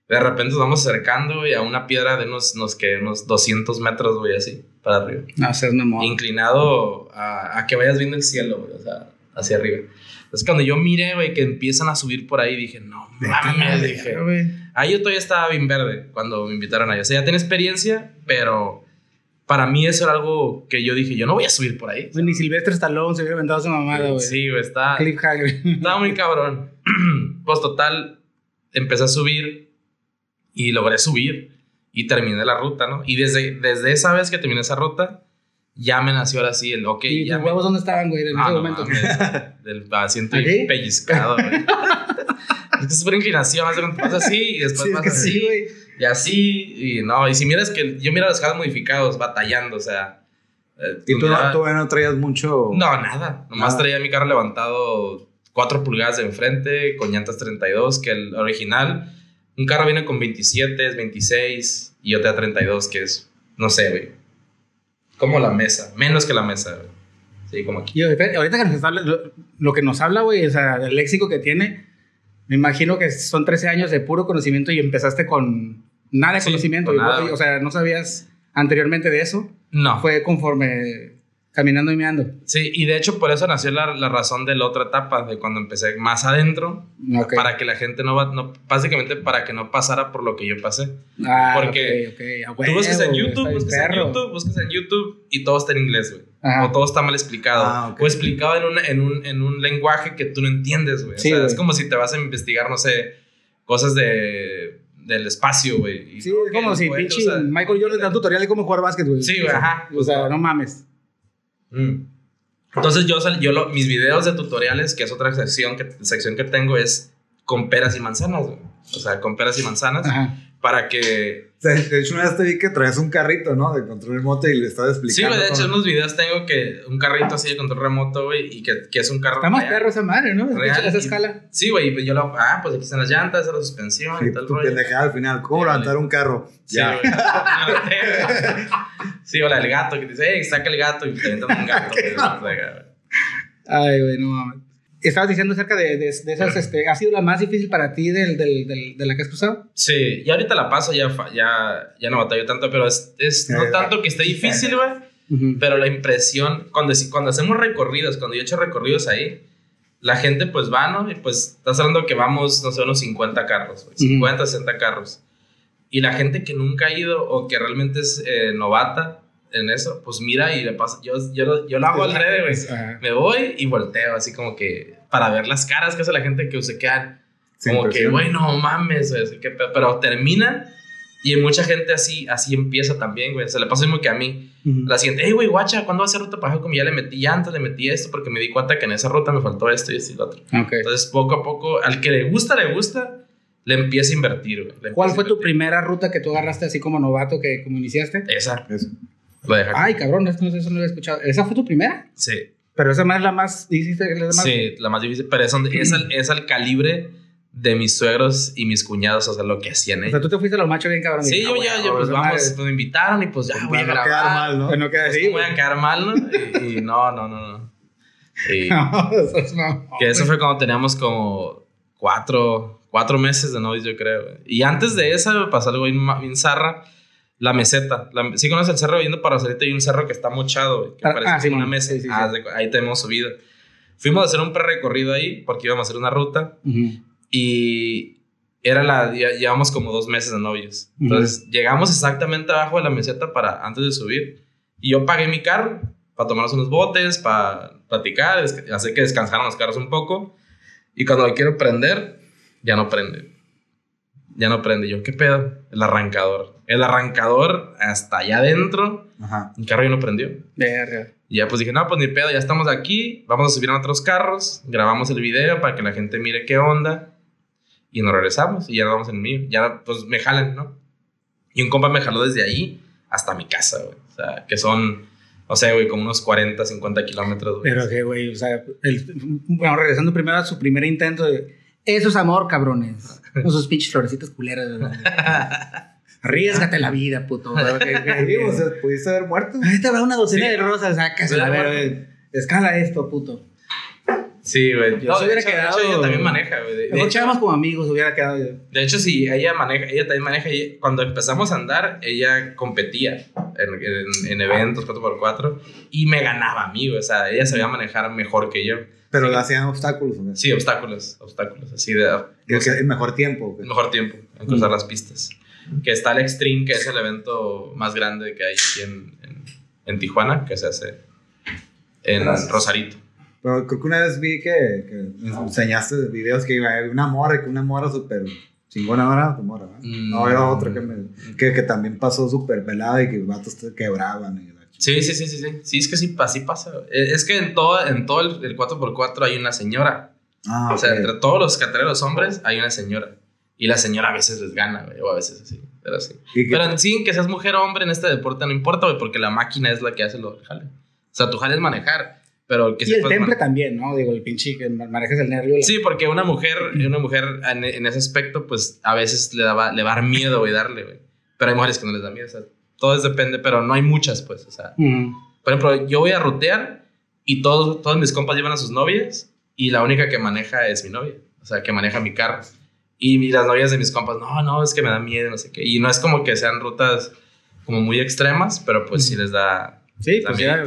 De repente nos vamos acercando, güey, a una piedra de unos, unos, que, unos 200 metros, güey, así, para arriba No, mamón. inclinado a, a que vayas viendo el cielo, güey, o sea, hacia arriba. Entonces, cuando yo miré, güey, que empiezan a subir por ahí, dije, no mames, dije. güey. Ahí yo todavía estaba bien verde cuando me invitaron ahí. O sea, ya tenía experiencia, pero para mí eso era algo que yo dije, yo no voy a subir por ahí. Güey, Ni Silvestre Stallone se hubiera inventado esa mamada, güey. Sí, güey, está, Cliffhanger. estaba muy cabrón. (clears throat) pues total, empecé a subir y logré subir y terminé la ruta, ¿no? Y desde, desde esa vez que terminé esa ruta, ya me nació ahora sí el, ok, ¿Y ya tus me- huevos dónde estaban, güey, en Ah, ese no momento? mames, (laughs) del asiento ¿Aquí? pellizcado, güey. (laughs) es que es súper inclinación, pasa así y después Sí, es vas que así sí, güey. y así y no, y si miras que yo miro los carros modificados batallando, o sea, eh, Y tú no, miraba- tú no traías mucho. no, nada, nomás Nada. traía mi carro levantado 4 pulgadas de enfrente con llantas 32, que el original un carro viene con 27, 26 y yo te da 32, que es no sé, güey. Como la mesa, menos que la mesa, güey. Sí, como aquí. Y ahorita que nos habla, lo, lo que nos habla, güey, o sea, el léxico que tiene, me imagino que son 13 años de puro conocimiento y empezaste con nada de Sí, conocimiento. con nada, o sea, no sabías anteriormente de eso. No. Fue conforme caminando y meando. Sí, y de hecho por eso nació la, la razón de la otra etapa, de cuando empecé más adentro, Ok. para que la gente no va, no, básicamente para que no pasara por lo que yo pasé. Ah, porque ok, ok, a Tú buscas en YouTube, buscas en. YouTube, buscas en YouTube y todo está en inglés, güey. O todo está mal explicado. Ah. O explicado en un, en, un, en un lenguaje que tú no entiendes, güey. Sí, o sea, es como si te vas a investigar, no sé, cosas de, del espacio, güey. Sí, es como si pinche o sea, Michael Jordan da un tutorial de cómo jugar básquet, güey. Sí, güey, ajá. O sea, no mames. Mm. Entonces yo, yo lo- mis videos de tutoriales, que es otra sección que, sección que tengo, es con peras y manzanas. O sea, con peras y manzanas, Ajá. Para que... O sea, de hecho, una vez te vi que traes un carrito, ¿no? De control remoto y le estabas Sí, explicando. güey, de hecho en unos videos tengo que un carrito así de control remoto, güey, y que, que es un carro... Está más real. perro esa madre, ¿no? Real, Esa y- escala. Sí, güey, y pues yo lo... Ah, pues aquí están las llantas, la suspensión Sí, y tal tu rollo. pendejada al final. ¿Cómo Sí, levantar vale. un carro? Sí, ya. güey. (laughs) sí, o la del gato, que te dice, hey, saca el gato y te aventan un gato. (laughs) Ay, güey, no mames. Estabas diciendo acerca de, de, de esas, este, ¿ha sido la más difícil para ti del, del, del, de la que has cruzado? Sí, y ahorita la paso, ya, ya, ya no batallo tanto, pero es, es no Eh, tanto que esté difícil, güey, pero la impresión, cuando, cuando hacemos recorridos, cuando yo he hecho recorridos ahí, la gente pues va, ¿no? Y pues estás hablando que vamos, no sé, unos 50 carros, güey, 50, 60 carros. Y la gente que nunca ha ido o que realmente es eh, novata en eso, pues mira y le pasa, yo, yo, yo lo hago al revés, güey. Me voy y volteo, así como que para ver las caras que hace la gente que se quedan Sin como que, presión. güey, no mames, así que pe- pero terminan y mucha gente así, así empieza también, güey. Se le pasa mismo que a mí. Ujú. La siguiente, hey, güey, guacha, ¿cuándo va a ser ruta para Como ya le metí llantas, le metí esto, porque me di cuenta que en esa ruta me faltó esto y esto y lo otro. Ok. Entonces, poco a poco, al que le gusta, le gusta, le empieza a invertir, güey. ¿Cuál fue tu primera ruta que tú agarraste así como novato que como iniciaste? Esa, Jacob. Ay, cabrón, eso no lo había escuchado. ¿Esa fue tu primera? Sí. Pero esa más es la más difícil. la más- Sí, la más difícil, pero es, donde- es, al, es al calibre de mis suegros y mis cuñados, o sea, lo que hacían O ellos. sea, tú te fuiste a los machos bien cabrón. Sí, yo ah, ya, yo, pues vamos, madre- pues, me invitaron y pues ya voy a no grabar. quedar mal, ¿no? Pues no queda Pues, así, ¿cómo voy a (laughs) quedar mal, ¿no? Y, y no, no, no, no. (laughs) Y No, eso es que eso fue cuando teníamos como cuatro, cuatro meses de novios, yo creo. Y antes de esa me pasó algo bien, bien zarra. La meseta. La, sí conoces el cerro yendo para Rosarito hay un cerro que está mochado, que Ah, parece ah, sí, una mesa. Sí, sí, Ah, ahí te hemos subido. Fuimos a hacer un recorrido ahí porque íbamos a hacer una ruta y era la ya, llevamos como dos meses de novios. Entonces llegamos exactamente abajo de la meseta para antes de subir y yo pagué mi carro para tomarnos unos botes, para platicar, hacer que descansaran los carros un poco y cuando lo quiero prender ya no prende. Ya no prende. Yo, ¿qué pedo? El arrancador. El arrancador hasta allá adentro, Ajá. el carro ya no prendió. Verga. Y ya pues dije, no, pues ni pedo, ya estamos aquí, vamos a subir a otros carros, grabamos el video para que la gente mire qué onda y nos regresamos y ya nos vamos en el mío. Ya pues me jalan, ¿no? Y un compa me jaló desde ahí hasta mi casa, güey. O sea, que son, no sé, güey, como unos 40, 50 kilómetros, güey. Pero que, güey, o sea, el- bueno, regresando primero a su primer intento de. Eso es amor, cabrones. (laughs) No sus pinches florecitas culeras. güey. (laughs) Arriesgate la vida, puto. (laughs) Sí, o sea, pudiste haber muerto. Ahí te va una docena Sí. de rosas, sácasela, a ver, güey. Escala esto, puto. Sí, güey. Yo se de hubiera hecho- de quedado- hecho, ella también maneja, güey. De, de hecho, como amigos, hubiera quedado. de hecho, sí, ella maneja, ella también maneja. ella- cuando empezamos a andar, ella competía en, en- en eventos 4x4 y me ganaba a mí, güey. O sea, ella sabía manejar mejor que yo. Pero Sí. le hacían obstáculos. ¿no? Sí, obstáculos, obstáculos, así de no que el mejor tiempo. güey. mejor tiempo en cruzar Mm. las pistas. Que está el Extreme, que es el evento más grande que hay aquí en, en, en Tijuana, que se hace en Gracias. Rosarito. Pero creo que una vez vi que, que me enseñaste videos que iba a haber una mora, que una mora súper chingona, ¿no era tu mora? ¿verdad? Mm. No, era otra que, me, que, que también pasó súper pelada y que vatos te quebraban. Y. Sí, sí, sí, sí, sí. Sí, es que sí, así pasa. Eh, Es que en todo, en todo el, el 4x4 hay una señora. Ah, O sea, ok. entre todos los catereros hombres hay una señora. Y la señora a veces les gana, güey, o a veces así. Pero sí. Pero en sí, que seas mujer o hombre en este deporte no importa, güey, porque la máquina es la que hace lo jale. O sea, tu jale es manejar, pero que Y el temple man- también, ¿no? Digo, el pinche que manejas el nervio. la- Sí, porque una mujer, una mujer en, en ese aspecto, pues a veces le, daba, le va a dar miedo, güey, darle, güey. Pero hay mujeres que no les da miedo, o sea, todo es depende, pero no hay muchas, pues, o sea. Ujú. Por ejemplo, yo voy a rutear y todos, todos mis compas llevan a sus novias y la única que maneja es mi novia, o sea, que maneja mi carro. Y las novias de mis compas, no, no, es que me da miedo, no sé qué. Y no es como que sean rutas como muy extremas, pero pues sí les da... Sí, da pues ya.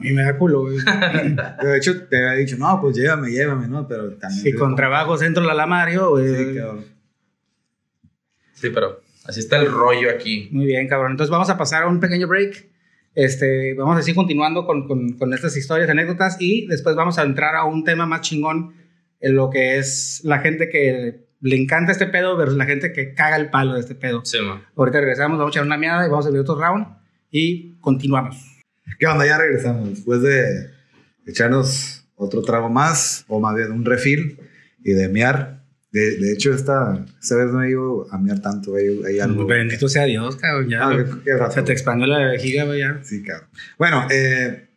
A mí me da culo, güey. (laughs) De hecho, te había dicho, no, pues llévame, llévame, ¿no? Pero también. Y con trabajos entro la Mario, güey. Sí, cabrón. Sí, pero así está el rollo aquí. Muy bien, cabrón. Entonces vamos a pasar a un pequeño break. Este, vamos a seguir continuando con, con, con estas historias, anécdotas y después vamos a entrar a un tema más chingón en lo que es la gente que le encanta este pedo versus la gente que caga el palo de este pedo. Sí, man. Ahorita regresamos, vamos a echar una meada y vamos a ver otro round y continuamos. ¿Qué onda? Ya regresamos. Después de echarnos otro trago más, o más bien un refil, y de mear. De, de hecho, esta, esta vez no he ido a mear tanto. Hay, hay algo. Bendito sea Dios, cabrón. Ya, Ah, qué- qué rato, se te expandió la vejiga, güey, ya. Sí, cabrón. Bueno, eh,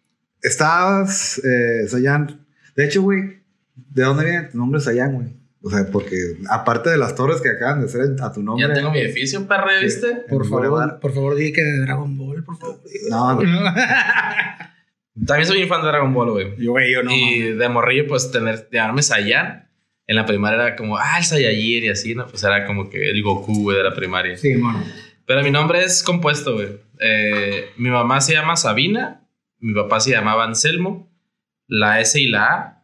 estabas, eh, Sayan. De hecho, güey, ¿de dónde viene tu nombre Sayan, güey? O sea, porque aparte de las torres que acaban de hacer a tu nombre. Ya tengo mi edificio, perro, ¿ya ¿viste? Por el favor, Boulevard. por favor, di que de Dragon Ball, por favor. No, no. (laughs) También soy un fan de Dragon Ball, güey. Yo, güey, yo no. y mames. de morrillo, pues, tener, llamarme Saiyan. En la primaria era como, ah, el Saiyajin y así, ¿no? Pues era como que el Goku, güey, de la primaria. Sí, bueno. Pero mi nombre es compuesto, güey. Eh, mi mamá se llama Sabina, mi papá se llamaba Anselmo, la S y la A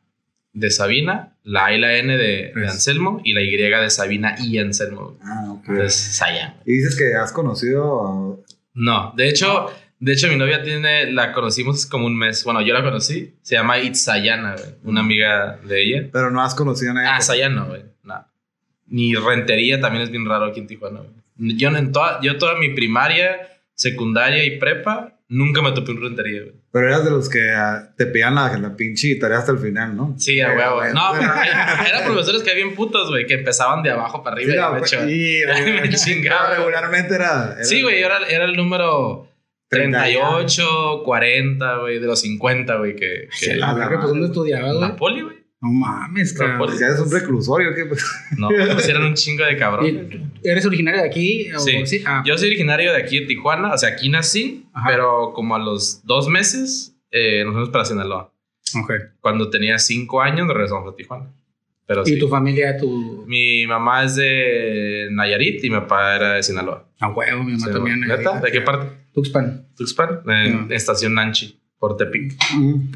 de Sabina, la A y la N de, de. Anselmo y la Y de Sabina y Anselmo. Ah, ok. Entonces, Saiyan. Y dices que has conocido No, de hecho, de hecho mi novia tiene, la conocimos como un mes. Bueno, yo la conocí. Se llama Itzayana, güey. Una amiga de ella. pero no has conocido a nadie. Ah, Sayana, güey. No. Ni rentería también es bien raro aquí en Tijuana, güey. Yo, en toda, yo toda mi primaria, secundaria y prepa, nunca me topé un rentería, güey. Pero eras de los que ah, te pedían la, la pinche tarea hasta el final, ¿no? Sí, a huevo. güey. No, pero (laughs) eran profesores que bien putos, güey, que empezaban de abajo para arriba Sí, y me echaban- sí, me güey. chingaba. (laughs) regularmente era, era- Sí, güey, yo era, era el número 38, 40, güey, de los 50, güey, que... que la verga, pues ¿dónde estudiabas, güey? Napoli, güey. No mames, cabrón. Ya es un reclusorio, ¿qué? Pues, No, (laughs) pues eran un chingo de cabrón. ¿Y ¿Eres originario de aquí? o- Sí. Ah, Yo soy originario de aquí de Tijuana, o sea, aquí nací, Ajá. pero como a los dos meses eh, nos fuimos para Sinaloa. ok. Cuando tenía cinco años nos regresamos a Tijuana. Pero ¿Y sí. tu familia, tu...? Mi mamá es de Nayarit y mi papá era de Sinaloa. A huevo, mi mamá Sí, también. ¿Neta? ¿De qué parte? Tuxpan. Tuxpan, en No. estación Nanchi, por Tepic,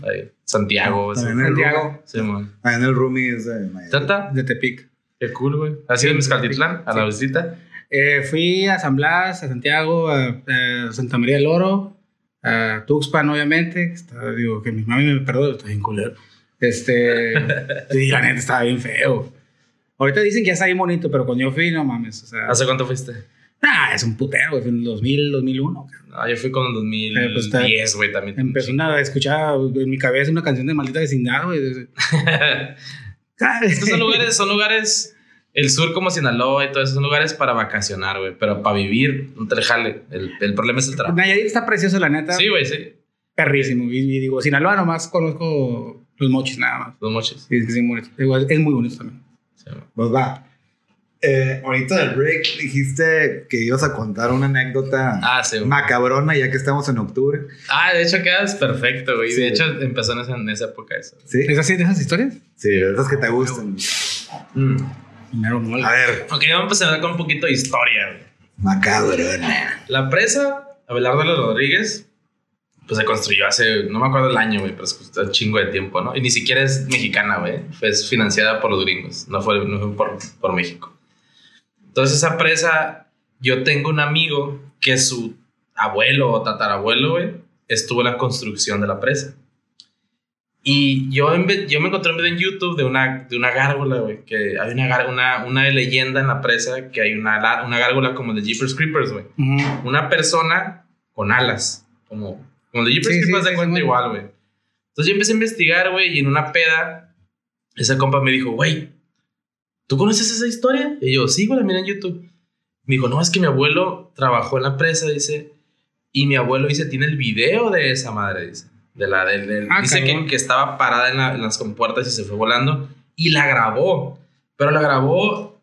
ahí, Santiago. También el Santiago. Sí, man. Ah, en el roomie es de. ¿Tata? De Tepic. Qué cool, güey. ¿Has ido a Mezcaltitlán? A la visita. Eh, fui a San Blas, a Santiago, a, a Santa María del Oro, a Tuxpan, obviamente. Está, digo, que mi mami me perdone, está bien culero. Este, (laughs) sí, la neta estaba bien feo. Ahorita dicen que ya está bien bonito, pero cuando yo fui, no mames, o sea, ¿Hace cuánto fuiste? Ah, es un putero, güey, fue en el 2000, 2001. cabrón. No, yo fui con el 2010, Eh, pues, güey, también. Empezó a escuchar en mi cabeza una canción de maldita vecindad, güey. (laughs) Estos son lugares, son lugares, el sur como Sinaloa y todo eso, son lugares para vacacionar, güey. Pero para vivir, no te le jale. El, el problema es el trabajo. Nayarit está precioso, la neta. Sí, güey, sí. Perrísimo. Y, y digo, Sinaloa nomás conozco los mochis nada más. Los moches. Sí, es que sí, muy bonito. Digo, es, muy bonito también. Sí. Pues va. Eh, ahorita del break dijiste que ibas a contar una anécdota Ah, sí, macabrona ya que estamos en octubre. Ah, de hecho quedas perfecto, güey. Sí. De hecho, empezó en esa, en esa época eso. ¿Sí? ¿Es así de esas historias? Sí, esas que te gustan. Mm. A ver, Ok, vamos a empezar con un poquito de historia, güey. macabrona. La presa, Abelardo Rodríguez, pues se construyó hace, no me acuerdo el año, güey, pero es un chingo de tiempo, ¿no? Y ni siquiera es mexicana, güey. Fue es financiada por los gringos, no fue, no fue por, por México. Entonces esa presa, yo tengo un amigo que su abuelo o tatarabuelo, güey, estuvo en la construcción de la presa. Y yo, en vez- yo me encontré un video en YouTube de una, de una gárgola, güey, que hay una, gár- una, una leyenda en la presa que hay una, una gárgola como de Jeepers Creepers, güey una persona con alas, como, como de Jeepers Sí, Creepers sí, de cuenta sí, igual, güey. Entonces yo empecé a investigar, güey, y en una peda, ese compa me dijo, güey, ¿tú conoces esa historia? Y yo, sí, güey, la miré en YouTube. Me dijo, no, es que mi abuelo trabajó en la presa, dice, y mi abuelo, dice, tiene el video de esa madre, dice. De la, del- del- Ah, dice que, que estaba parada en, la- en las compuertas y se fue volando, y la grabó, pero la grabó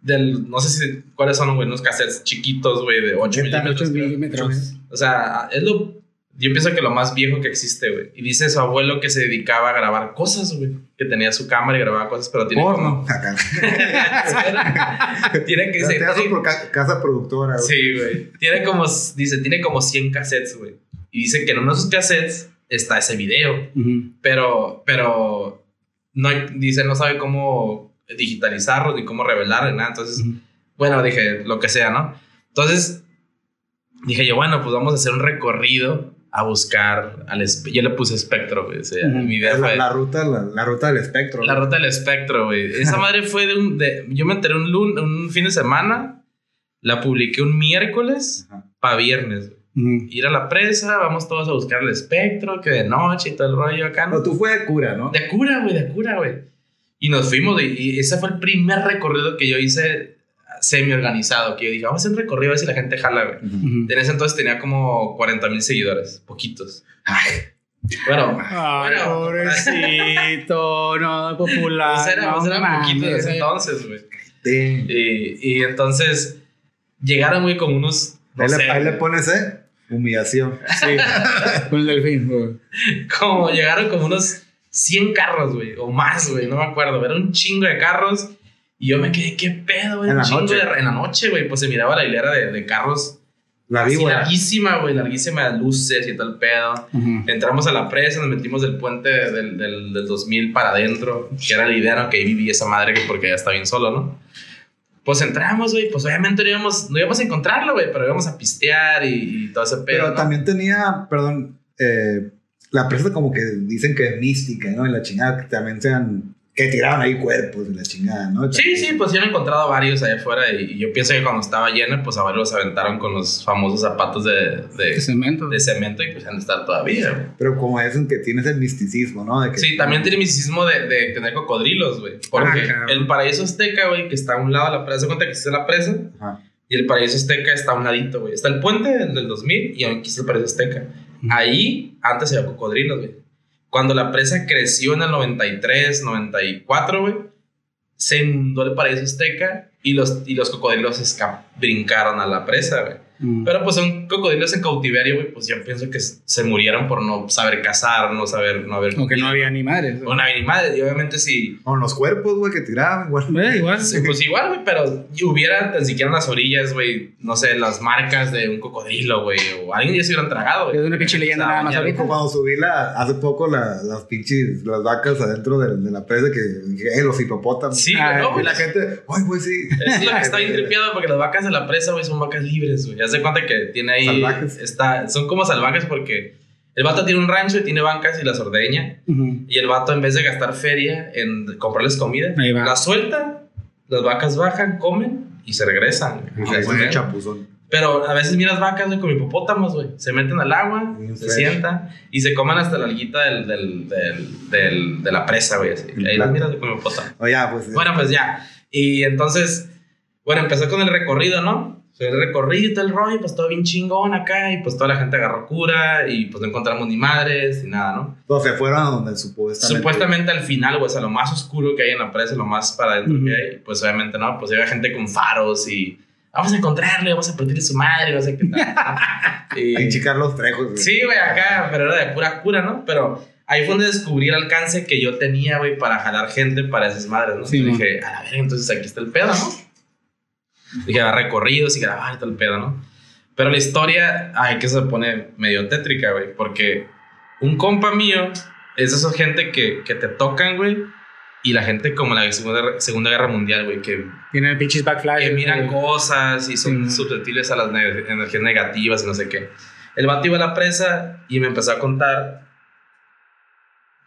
del, no sé si, cuáles son, güey, unos cassettes chiquitos, güey, de 8 Neta, milímetros. ocho creo. milímetros. O sea, es lo. Yo pienso que lo más viejo que existe, güey. Y dice su abuelo que se dedicaba a grabar cosas, güey. Que tenía su cámara y grababa cosas, pero tiene Porno. Acá. como. (laughs) tiene que ser. te por ca- casa productora. güey. Sí, güey. Tiene como. Dice, tiene como 100 cassettes, güey. Y dice que en uno de esos cassettes está ese video. Pero. Pero. No, hay- dice, no sabe cómo digitalizarlo ni cómo revelar ni nada. Entonces. Bueno, dije, lo que sea, ¿no? Entonces, dije yo, bueno, pues vamos a hacer un recorrido a buscar al... Yo le puse espectro, güey. o sea, Ujú. Mi idea Es fue la, la, la ruta, la, la ruta del espectro. güey. ruta del espectro, güey. Esa madre fue de un... de- yo me enteré un, lun, un fin de semana, la publiqué un miércoles Ajá. para viernes. güey. Ujú. Ir a la presa, vamos todos a buscar el espectro, que de noche y todo el rollo acá. ¿no? No, tú fue de cura, ¿no? De cura, güey, de cura, güey. Y nos fuimos, y, y ese fue el primer recorrido que yo hice semi-organizado, que yo dije, vamos a hacer un recorrido a ver si la gente jala, güey. En ese entonces tenía como 40 mil seguidores, poquitos. Ay, Bueno, Ay, Bueno, pobrecito, no, popular. pues era, no pues ese eh. entonces, güey. Y, y entonces llegaron, güey, como unos. No ahí, sé, le, ahí le pones, ¿eh? Humillación. Sí, (laughs) con el delfín, güey. como llegaron como unos 100 carros, güey, o más, güey, no me acuerdo. Era un chingo de carros. Y yo me quedé, ¿qué pedo, güey? En la noche. de- en la noche, güey, pues se miraba la hilera de, de carros. La así víbora. larguísima, güey, larguísima luces y tal pedo. Ujú. Entramos a la presa, nos metimos del puente del, del, del 2000 para adentro, que era la idea, ¿no? Que ahí vivía esa madre, que porque ya está bien solo, ¿no? Pues entramos, güey, pues obviamente no íbamos, no íbamos a encontrarlo, güey, pero íbamos a pistear y, y todo ese pedo. Pero ¿no? también tenía, perdón, eh, la presa como que dicen que es mística, ¿no? Y la chingada, que también sean, que tiraban ahí cuerpos y la chingada, ¿no? Sí, sí, pues yo he encontrado varios allá afuera y, y yo pienso que cuando estaba lleno, pues a varios los aventaron con los famosos zapatos de, de, De cemento. de cemento y pues han de estar todavía, güey. Pero como dicen que tienes el misticismo, ¿no? De que, Sí, también tiene misticismo de, de tener cocodrilos, güey. Porque Ah, cabrón. el paraíso azteca, güey, que está a un lado de la presa, ¿se cuenta que existe la presa? Ajá. Y el Paraíso Azteca está a un ladito, güey. Está el puente del, del 2000 y aquí está el Paraíso Azteca. Ahí antes había cocodrilos, güey. Cuando la presa creció en el 93, 94, güey, se inundó el Paraíso Azteca y los, y los cocodrilos brincaron a la presa, güey. Mm. Pero pues son cocodrilos en cautiverio, güey, pues yo pienso que se murieron por no saber cazar, no saber, no haber... O que no había ni madres. Una madre, y obviamente si... Con los cuerpos, güey, que tiraban, güey. Eh, igual. Sí, pues igual, güey, pero hubiera tan siquiera en las orillas, güey, no sé, las marcas de un cocodrilo, güey, o alguien ya se hubieran tragado, güey. Es una pinche leyenda nada más ahorita. Cuando subí la, hace poco la- las pinches, las vacas adentro de, de la presa que dije, eh, los hipopótamos. Sí, Ah, no, Y güey, la gente, ay, güey, sí. Es lo que (laughs) está bien tripeado porque las vacas de la presa, güey, son vacas libres, güey. Haz de cuenta que tiene ahí. Salvajes. Está, son como salvajes porque el vato tiene un rancho y tiene bancas y las ordeña. Ujú. Y el vato, en vez de gastar feria en comprarles comida, las suelta, las vacas bajan, comen y se regresan. Y güey. se Sí, pone güey. chapuzón. Pero a veces miras vacas, güey, con hipopótamos, güey. Se meten al agua, Bien se fresh. sientan y se comen hasta la alguita del, del, del, del- de la presa, güey. así. Ahí las miras con hipopótamo. O ya, pues. Bueno, pues ya. Y entonces, bueno, empezó con el recorrido, ¿no? El recorrido y todo el rollo, pues todo bien chingón acá, y pues toda la gente agarró cura, y pues no encontramos ni madres, ni nada, ¿no? Entonces se fueron a donde supuestamente. Supuestamente al final, o sea, lo más oscuro que hay en la presa, lo más para adentro que hay, pues obviamente no, pues había gente con faros y vamos a encontrarle, vamos a partirle su madre, no sé qué tal. (laughs) Y- Carlos Trejos, güey. Sí, güey, acá, pero era de pura cura, ¿no? Pero ahí fue donde descubrí el alcance que yo tenía, güey, para jalar gente para esas madres, ¿no? Sí, Y dije, a la verga, entonces aquí está el pedo, ¿no? Dije, a recorridos y grabar y todo el pedo, ¿no? Pero la historia, ay, que se pone medio tétrica, güey, porque un compa mío es de esa gente que, que te tocan, güey, y la gente como la Segunda, segunda Guerra Mundial, güey, que Tienen pinches backflash. que miran güey. cosas y son Sí. susceptibles a las ne- energías negativas y no sé qué. El vato iba a la presa y me empezó a contar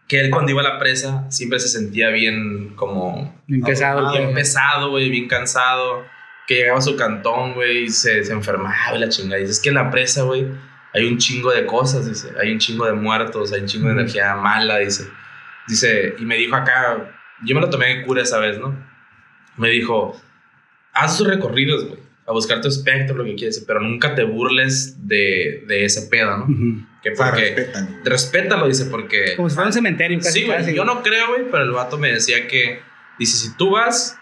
que él cuando iba a la presa siempre se sentía bien como Bien pesado Ah, bien pesado, güey, bien cansado, que llegaba a su cantón, güey, y se, se enfermaba y la chingada. Y dice, es que en la presa, güey, hay un chingo de cosas, dice, hay un chingo de muertos, hay un chingo de energía mala, dice. Dice, y me dijo acá, yo me lo tomé de cura esa vez, ¿no? Me dijo, haz tus recorridos, güey, a buscar tu espectro, lo que quieres, pero nunca te burles de, de ese pedo, ¿no? Ujú. Que O sea, porque, respetan. güey. respétalo, dice, porque... Como si fuera un cementerio casi. Sí, güey. Yo no creo, güey, pero el vato me decía que, dice, si tú vas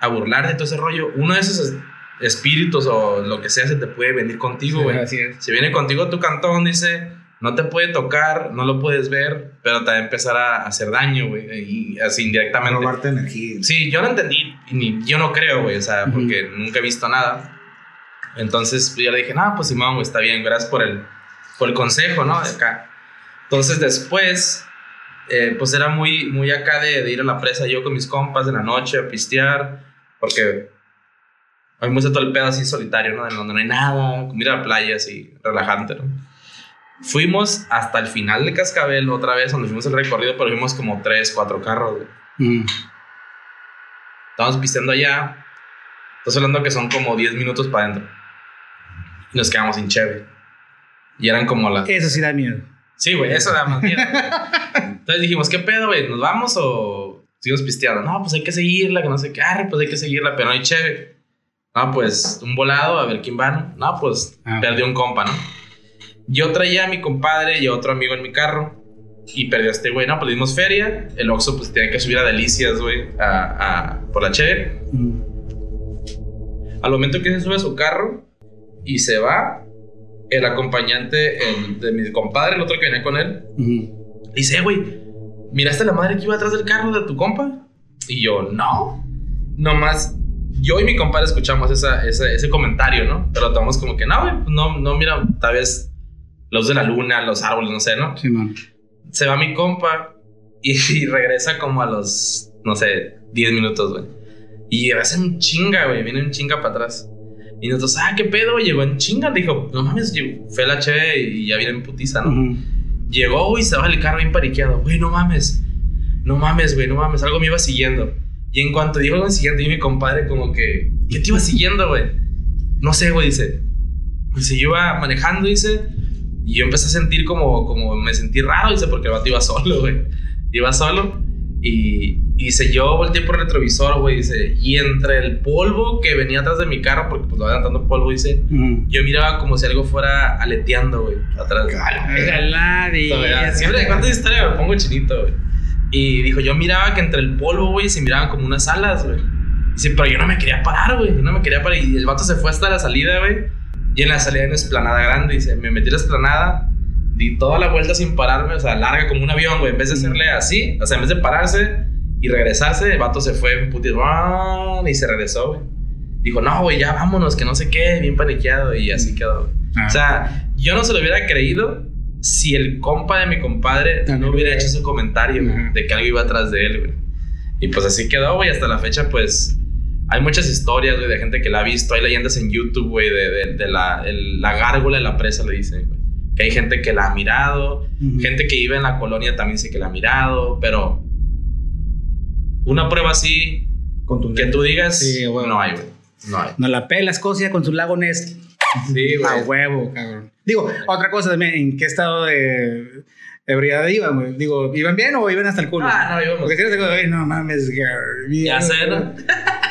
a burlar de todo ese rollo, uno de esos es- espíritus o lo que sea se te puede venir contigo, Sí, güey. es. Si viene contigo a tu cantón, dice, no te puede tocar, no lo puedes ver, pero te va a empezar a hacer daño, güey, y así indirectamente. Robarte energía. Sí, yo no entendí, ni yo no creo, güey, o sea, porque nunca he visto nada. Entonces yo le dije, no, pues Simón, güey, está bien, gracias por el, por el consejo, ¿no? De acá. Entonces después, eh, pues era muy, muy acá de, de ir a la presa yo con mis compas en la noche a pistear, porque a mí me gusta todo el pedo así solitario, ¿no? En donde no hay nada, como ir a la playa así, relajante, ¿no? Fuimos hasta el final de Cascabel otra vez, donde fuimos el recorrido, pero vimos como tres, cuatro carros, güey. Ujú. Estábamos pisteando allá. Estás hablando que son como 10 minutos para adentro. Y nos quedamos sin cheve. Y eran como las. Eso sí da miedo. Sí, güey, eso da más miedo. güey. (laughs) Entonces dijimos, ¿qué pedo, güey? ¿Nos vamos o seguimos pisteando? No, pues hay que seguirla, que no sé qué. Pues hay que seguirla, pero no hay cheve. No, pues un volado, a ver quién va. ¿no? Pues Ah. perdió un compa, ¿no? Yo traía a mi compadre y a otro amigo en mi carro. Y perdió a este güey, ¿no? Pues le dimos feria. El Oxxo, pues tenía que subir a Delicias, güey, a, a- por la cheve. Ujú. Al momento que se sube a su carro y se va, el acompañante el de mi compadre, el otro que venía con él, Ujú. dice, "Eh, güey, ¿miraste la madre que iba atrás del carro de tu compa? Y yo, no. Nomás, yo y mi compadre escuchamos esa, esa- ese comentario, ¿no? Pero tomamos como que, no, güey, pues no, no, mira, tal vez la luz de la luna, los árboles, no sé, ¿no? Sí, man. se va mi compa y, (laughs) y regresa como a los, no sé, 10 minutos, güey. Y hace un chinga, güey, viene un chinga para atrás. Y nosotros, ah, qué pedo, llegó en chinga. Dijo, no mames, fue la che y ya viene en putiza, ¿no? Ujú. Llegó, güey, se va el carro bien pariqueado. Güey, no mames. No mames, güey, no mames. Algo me iba siguiendo. Y en cuanto dijo algo siguiente, y mi compadre como que, ¿qué te iba siguiendo, güey? No sé, güey, dice. Dice, yo iba manejando, dice, y yo empecé a sentir como, como me sentí raro, dice, porque el vato iba solo, (laughs) güey. Iba solo. Y, y dice, yo volteé por el retrovisor, güey, dice, y entre el polvo que venía atrás de mi carro, porque pues lo va levantando polvo, dice, Mm. yo miraba como si algo fuera aleteando, güey, atrás. Todavía, Siempre que cuento esta historia me pongo chinito, güey. Y dijo, yo miraba que entre el polvo, güey, se miraban como unas alas, güey. Dice, pero yo no me quería parar, güey. yo No me quería parar. Y el vato se fue hasta la salida, güey. Y en la salida hay una esplanada grande. Dice, me metí en la esplanada. Di toda la vuelta sin pararme. O sea, larga como un avión, güey. En vez de hacerle así, o sea, en vez de pararse y regresarse, el vato se fue en y se regresó, güey. Dijo, no, güey, ya vámonos, que no sé qué. Bien paniqueado. Y así quedó, güey. Ah. O sea, yo no se lo hubiera creído si el compa de mi compadre También no hubiera hecho ese comentario güey, de que algo iba atrás de él, güey. Y pues así quedó, güey. Hasta la fecha, pues hay muchas historias, güey, de gente que la ha visto. Hay leyendas en YouTube, güey, de, de- de la, el- la gárgola de la presa, le dicen, güey. Que hay gente que la ha mirado. Ujú. Gente que vive en la colonia también dice que la ha mirado. Pero una prueba así que tú digas, Sí, güey. no hay, güey. No hay. No la pela Escocia con su lago Ness. Sí, A güey. huevo, cabrón. Digo, otra cosa también, ¿en qué estado de ebriedad iban, güey? Digo, ¿iban bien o iban hasta el culo? Ah, no, íbamos. Porque si no te digo, "Ay, no mames, Ya sé, ¿no?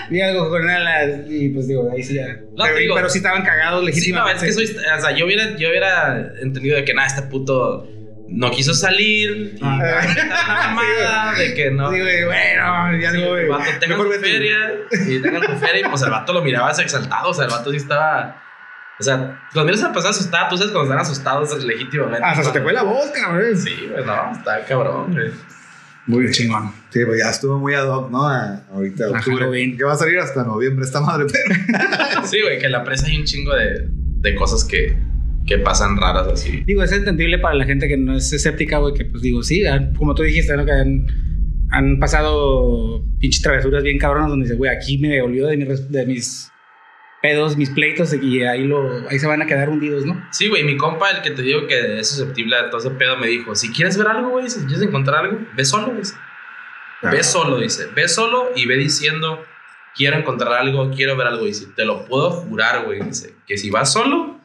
Vi algo con alas y pues digo, ahí sí ya. No, pero, digo- pero sí estaban cagados Sí, no, legítimamente. es que soy, o sea, yo hubiera, yo hubiera entendido de que nada, este puto no quiso salir. Y Ah. mamada (laughs) de que no. Sí, güey, bueno, ya digo, güey. el vato tenga vete. feria y tenga su feria y pues el vato lo miraba exaltado, o sea, el vato sí estaba. O sea, los miras a pasar asustado, tú sabes cuando están asustados legítimamente. Hasta se te fue la voz, cabrón. Sí, güey, no, está cabrón, güey. Muy chingón. Sí, pues ya estuvo muy ad hoc, ¿no? A- ahorita A octubre. Halloween. Que va a salir hasta noviembre esta madre, pero (laughs) Sí, güey, que en la presa hay un chingo de, de cosas que, que pasan raras así. Digo, es entendible para la gente que no es escéptica, güey, que pues digo, sí, han- como tú dijiste, ¿no? Que han, han pasado pinches travesuras bien cabronas donde dice, güey, aquí me olvido de, mi res- de mis pedos, mis pleitos y ahí, lo, ahí se van a quedar hundidos, ¿no? Sí, güey, mi compa, el que te digo que es susceptible a todo ese pedo, me dijo, si quieres ver algo, güey, si quieres encontrar algo, ve solo, dice. Ve Ah. solo, dice. Ve solo y ve diciendo, quiero encontrar algo, quiero ver algo, dice. Te lo puedo jurar, güey, dice. Que si vas solo,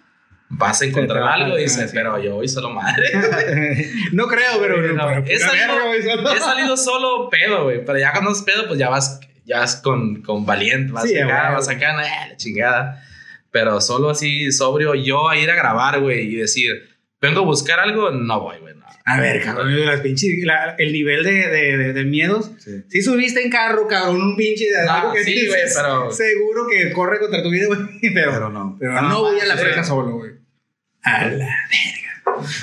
vas a encontrar algo, dice. Pero yo voy solo madre. (laughs) no creo, pero... No, pero he, pura salido, verga, güey, solo. he salido solo pedo, güey. Pero ya cuando es pedo, pues ya vas, ya vas con, con valiente, vas Sí, acá, vas acá, nah, la chingada. Pero solo así, sobrio, yo a ir a grabar, güey, y decir, vengo a buscar algo, no voy, güey. no. A ver, cabrón, las pinches, la- el nivel de, de, de, de miedos. sí. Si subiste en carro, cabrón, un pinche de No, algo que sí, güey, pero- Seguro que corre contra tu vida, güey. (laughs) Pero, Pero no. pero no voy a la sí. fresa solo, güey. A la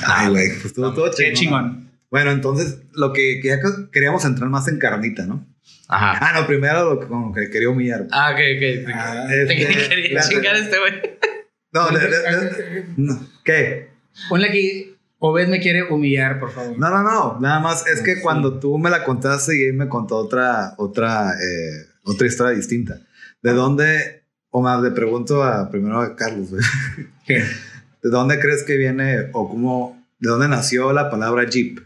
Ay, güey, pues todo, todo Qué chingón. Bueno, entonces lo que, que ya que queríamos entrar más en carnita, ¿no? Ajá. Ah, no, primero lo que, como que quería humillar. Ah, ok, ok. Ah, (laughs) Te este, quería la- chingar este, güey. No, le- le- le- no, ¿qué? Ponle aquí, Obed me quiere humillar, por favor. No, no, no. Nada más es que Sí. cuando tú me la contaste y él me contó otra, otra, eh, otra historia distinta. ¿De dónde, o más, le pregunto a, primero a Carlos, güey, ¿Qué? (laughs) ¿de dónde crees que viene o cómo, de dónde nació la palabra Jeep?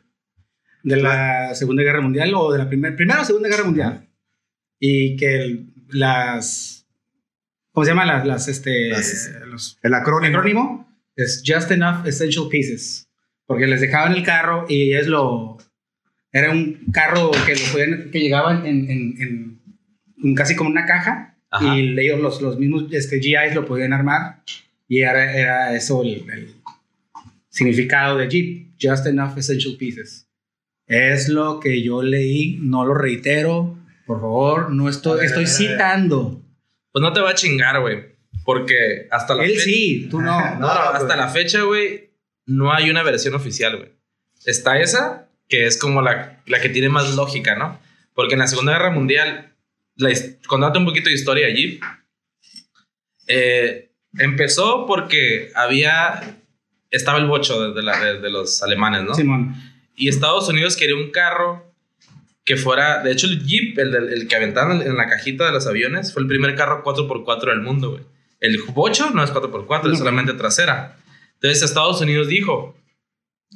¿De la Segunda Guerra Mundial o de la primera, primera o Segunda Guerra Mundial? Y que el- las, ¿cómo se llama? Las, las este, Las- los, El acrónimo. acrónimo es Just Enough Essential Pieces. Porque les dejaban el carro y ellos lo, era un carro que lo podían, que llegaban en, en, en- en casi como una caja Ajá. y ellos los, los mismos este, GIs lo podían armar y era, era eso el, el significado de Jeep, Just Enough Essential Pieces. Es lo que yo leí, no lo reitero, por favor, no estoy, ver, citando. Pues no te va a chingar, güey. Porque hasta la Él fecha. sí, tú no. (laughs) No, no, hasta la fecha, güey, no hay una versión oficial, güey. Está esa, que es como la, la que tiene más lógica, ¿no? Porque en la Segunda Guerra Mundial, la, contándote un poquito de historia allí, eh, empezó porque había, estaba el bocho de, de la- de- de los alemanes, ¿no? Simón. Y Estados Unidos quería un carro que fuera, de hecho el Jeep, el, del- el que aventaban en la cajita de los aviones, fue el primer carro 4x4 del mundo, güey. El Bocho no es 4x4, No. es solamente trasera. Entonces Estados Unidos dijo,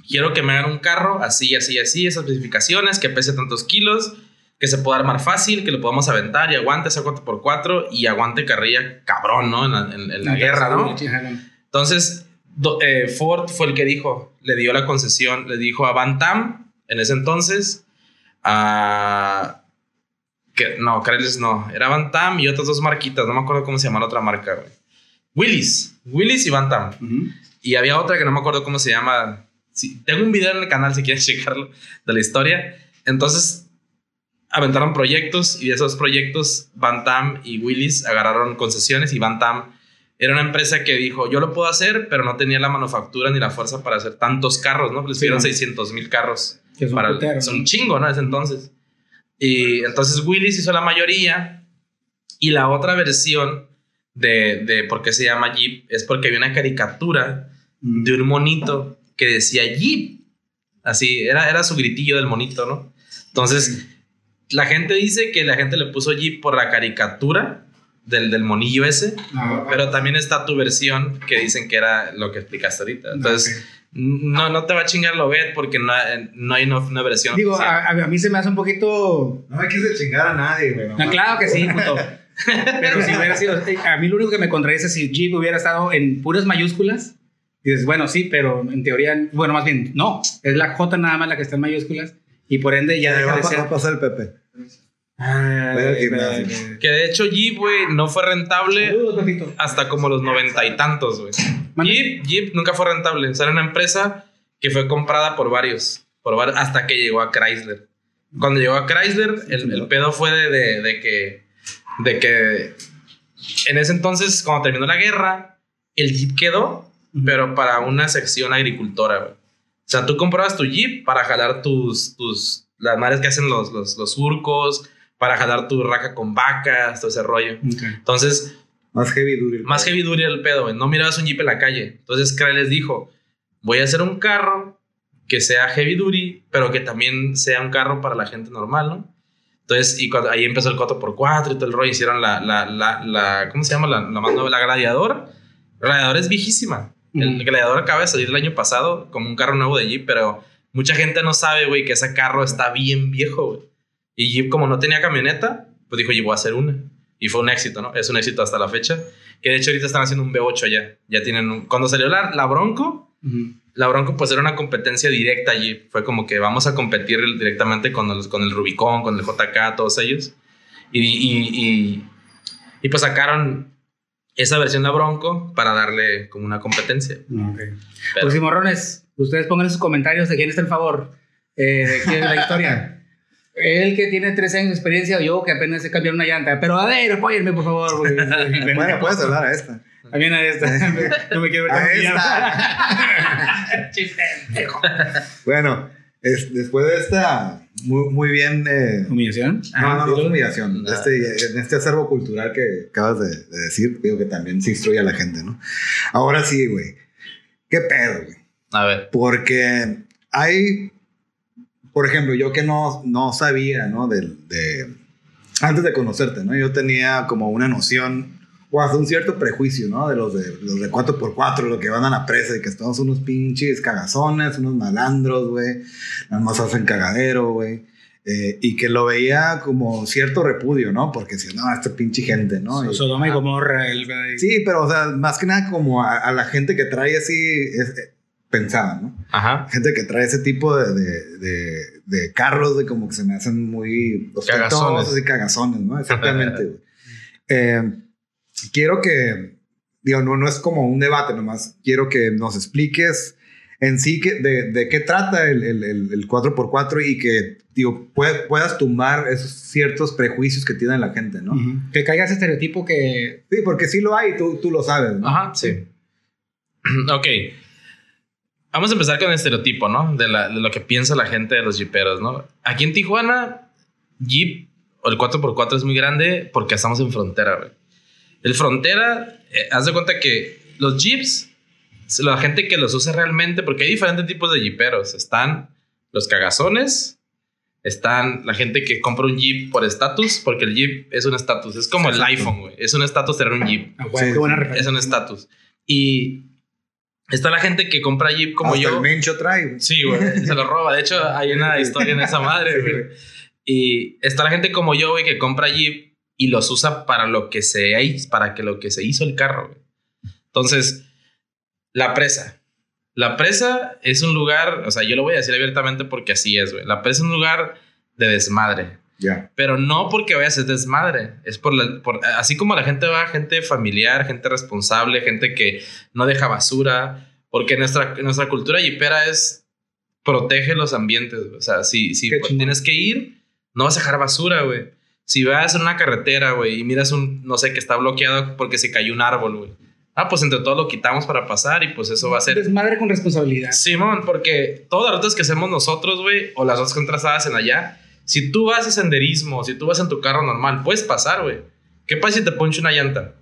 quiero que me hagan un carro así, así, así, esas especificaciones, que pese tantos kilos, que se pueda armar fácil, que lo podamos aventar y aguante ese 4x4 y aguante carrilla cabrón, ¿no? En la, en- en la guerra, ¿no? Entonces, do- eh, Ford fue el que dijo, le dio la concesión, le dijo a Bantam, en ese entonces, a... Que, no, Chrysler no. Era Van Tam y otras dos marquitas. No me acuerdo cómo se llama la otra marca, güey. Willis. Willis y Van Tam. Y había otra que no me acuerdo cómo se llama. Sí, tengo un video en el canal si quieres (laughs) checarlo de la historia. Entonces aventaron proyectos y de esos proyectos Van Tam y Willis agarraron concesiones y Van Tam era una empresa que dijo, yo lo puedo hacer, pero no tenía la manufactura ni la fuerza para hacer tantos carros, ¿no? Les pidieron 600 mil carros. Que es un para, ¿no? un chingo, ¿no? Ese entonces. Y entonces Willis hizo la mayoría y la otra versión de, de por qué se llama Jeep es porque había una caricatura Mm. de un monito que decía Jeep. Así, era, era su gritillo del monito, ¿no? Entonces, la gente dice que la gente le puso Jeep por la caricatura del, del monillo ese, Ah, pero también está tu versión que dicen que era lo que explicaste ahorita. Entonces, no, no te va a chingar lo bet porque no, no hay una, una versión. Digo, a, a mí se me hace un poquito. No me quise chingar a nadie, güey. No, claro que sí, puto. (laughs) Pero si hubiera sido. A mí lo único que me contradice es si Jeep hubiera estado en puras mayúsculas. Dices, bueno, sí, pero en teoría. Bueno, más bien, no. Es la J nada más la que está en mayúsculas. Y por ende ya deja va, de ser. va a pasar el Pepe. Ay. que de hecho Jeep, güey, no fue rentable Saludos, hasta como los noventa y tantos, güey. Jeep, Jeep nunca fue rentable. O sea, era una empresa que fue comprada por varios, por var- hasta que llegó a Chrysler. Cuando llegó a Chrysler, el, el pedo fue de, de- de que, de que en ese entonces, cuando terminó la guerra, el Jeep quedó, pero para una sección agricultora, güey. O sea, tú comprabas tu Jeep para jalar tus, tus, las madres que hacen los, los, los surcos, para jalar tu raca con vacas, todo ese rollo. Ok. Entonces, Más heavy duty. más heavy duty el pedo, güey. No mirabas un Jeep en la calle. Entonces Cray les dijo, voy a hacer un carro que sea heavy duty, pero que también sea un carro para la gente normal, ¿no? Entonces, y cuando, ahí empezó el 4x4 y todo el rollo, hicieron la, la, la, la ¿cómo se llama? La, la más nueva, la Gladiador. La Gladiador es viejísima. El. Gladiador acaba de salir el año pasado como un carro nuevo de Jeep, pero mucha gente no sabe, güey, que ese carro está bien viejo, güey. Y Jeep, como no tenía camioneta, pues dijo, yo voy a hacer una. Y fue un éxito, ¿no? Es un éxito hasta la fecha. Que de hecho ahorita están haciendo un V8 ya. Ya tienen un... Cuando salió la, la Bronco, Ujú. la Bronco pues era una competencia directa allí. Fue como que vamos a competir directamente con, los, con el Rubicon, con el JK, todos ellos. Y, y, y, y, pues sacaron esa versión de la Bronco para darle como una competencia. Ok. Pero- Pues morrones, ustedes pongan en sus comentarios de quién está en favor eh, de quién es la historia. (laughs) Él que tiene 13 años de experiencia o yo que apenas he cambiado una llanta. Pero a ver, apóyenme, por favor. güey. (laughs) Bueno, puedes hablar a esta. También a esta. (laughs) No me quiero ver A esta. (laughs) Chiste, pendejo. Bueno, es- después de esta, muy, muy bien. eh, ¿Humillación? no, no, no, es humillación. Nada. Este, en este acervo cultural que acabas de, de decir, digo que también se instruye a la gente, ¿no? Ahora sí, güey. ¿Qué pedo, güey? A ver. Porque hay, por ejemplo, yo que no, no sabía, ¿no? De, antes de conocerte, ¿no? Yo tenía como una noción o hasta un cierto prejuicio, ¿no? De los de, los de 4x4, los que van a la presa y que todos unos pinches cagazones, unos malandros, güey. Nada más hacen cagadero, güey. Eh, y que lo veía como cierto repudio, ¿no? Porque si no, esta pinche gente, ¿no? Y- Sodoma y Gomorra. El, sí, pero, o sea, más que nada como a, a la gente que trae así es, pensada, ¿no? Ajá. gente que trae ese tipo de, de, de, de carros de como que se me hacen muy Cagazones. y cagazones, ¿no? Exactamente. Eh, quiero que, digo, no, no es como un debate nomás, quiero que nos expliques en sí que, de, de qué trata el, el, el, el 4x4 y que, digo, pue- puedas tumbar esos ciertos prejuicios que tiene la gente, ¿no? Que caiga ese estereotipo que. Sí, porque sí lo hay, tú, tú lo sabes, ¿no? Ajá, sí. (clears throat) ok. Vamos a empezar con el estereotipo, ¿no? De, la- de lo que piensa la gente de los jeeperos, ¿no? Aquí en Tijuana, Jeep o el 4x4 es muy grande porque estamos en frontera, güey. El frontera, eh, haz de cuenta que los Jeeps, la gente que los usa realmente, porque hay diferentes tipos de jeeperos. Están los cagazones, están la gente que compra un Jeep por estatus, porque el Jeep es un estatus, es como el iPhone, güey. Es un estatus tener un Jeep. Ah, güey, Sí, qué buena. Es un estatus. Y está la gente que compra Jeep como Hasta yo. el Mencho trae. Sí, güey, se lo roba. De hecho, (laughs) hay una historia en esa madre, güey. Y está la gente como yo, güey, que compra Jeep y los usa para lo que se para que lo que se hizo el carro, güey. Entonces, la presa. La presa es un lugar, o sea, yo lo voy a decir abiertamente porque así es, güey. La presa es un lugar de desmadre. Ya. Pero no porque vaya a ser desmadre. Es por, la, por así como la gente va, gente familiar, gente responsable, gente que no deja basura. Porque nuestra, nuestra cultura yipera es protege los ambientes. O sea, si, si tienes que ir, no vas a dejar basura, güey. Si vas en una carretera, güey, y miras un, no sé, que está bloqueado porque se cayó un árbol, güey. Ah, pues entre todos lo quitamos para pasar y pues eso va a ser Desmadre con responsabilidad. Simón, porque todas las rutas que hacemos nosotros, güey, o las rutas que trazadas en allá, si tú vas a senderismo, si tú vas en tu carro normal, puedes pasar, güey. ¿Qué pasa si te ponche una llanta?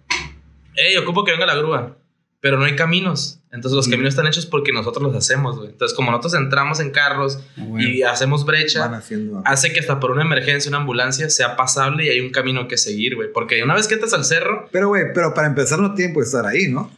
Ey, ocupo que venga la grúa. Pero no hay caminos. Entonces los Mm. caminos están hechos porque nosotros los hacemos, güey. Entonces como nosotros entramos en carros Ah, bueno. y hacemos brecha, haciendo. hace que hasta por una emergencia, una ambulancia, sea pasable y hay un camino que seguir, güey. Porque una vez que entras al cerro, Pero, güey, pero para empezar no tienen que estar ahí, ¿no?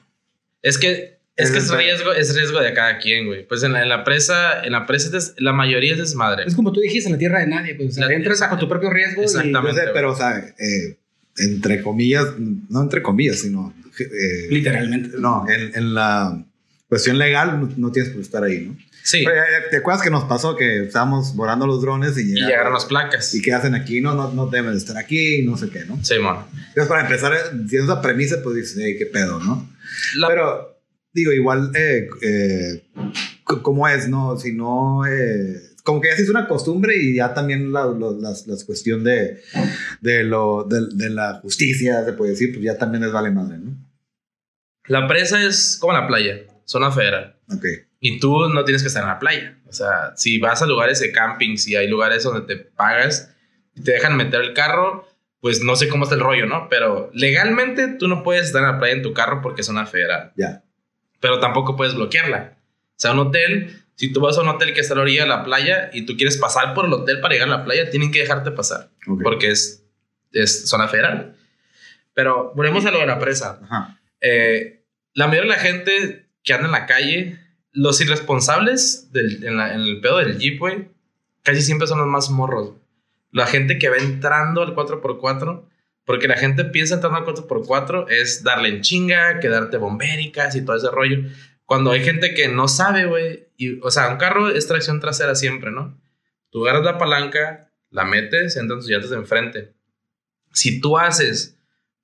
Es que es Es que es riesgo, es riesgo de cada quien, güey. Pues en la, en la presa, en la presa es des- la mayoría es desmadre. Es como tú dijiste, en la tierra de nadie. Pues, o sea, La- entras bajo tu propio riesgo. y- Exactamente. Yo sé, pero, o sea, eh, entre comillas, no entre comillas, sino. eh, Literalmente. No, en, en la cuestión legal no, no tienes por estar ahí, ¿no? Sí. Pero, eh, ¿Te acuerdas que nos pasó que estábamos volando los drones y Y llegaron, llegaron las placas. ¿Y qué hacen aquí? No, no, no deben estar aquí, no sé qué, ¿no? Sí, man. Entonces, para empezar, eh, siendo esa premisa, pues dices, "Ey, qué pedo, ¿no? La- Pero, digo, igual, eh, eh, ¿cómo es, no? Si no, eh, como que ya se hizo una costumbre y ya también la, lo- las, las cuestión de, de, lo, de, de la justicia, se puede decir, pues ya también les vale madre, ¿no? La presa es como la playa, zona federal. Ok. Y tú no tienes que estar en la playa. O sea, si vas a lugares de camping, si hay lugares donde te pagas y te dejan meter el carro, pues no sé cómo está el rollo, ¿no? Pero legalmente tú no puedes estar en la playa en tu carro porque es zona federal. Ya. Pero tampoco puedes bloquearla. O sea, un hotel, si tú vas a un hotel que está a la orilla de la playa y tú quieres pasar por el hotel para llegar a la playa, tienen que dejarte pasar porque es, es zona federal. Pero volvemos a lo de la presa. Ajá. Eh, la mayoría de la gente que anda en la calle, los irresponsables del, en, la- en el pedo del Jeep, güey, casi siempre son los más morros. La gente que va entrando al 4x4, porque la gente piensa entrando al 4x4 es darle en chinga, quedarte bombéricas y todo ese rollo. Cuando hay gente que no sabe, güey, o sea, un carro es tracción trasera siempre, ¿no? Tú agarras la palanca, la metes, entran tus llantas de enfrente. Si tú haces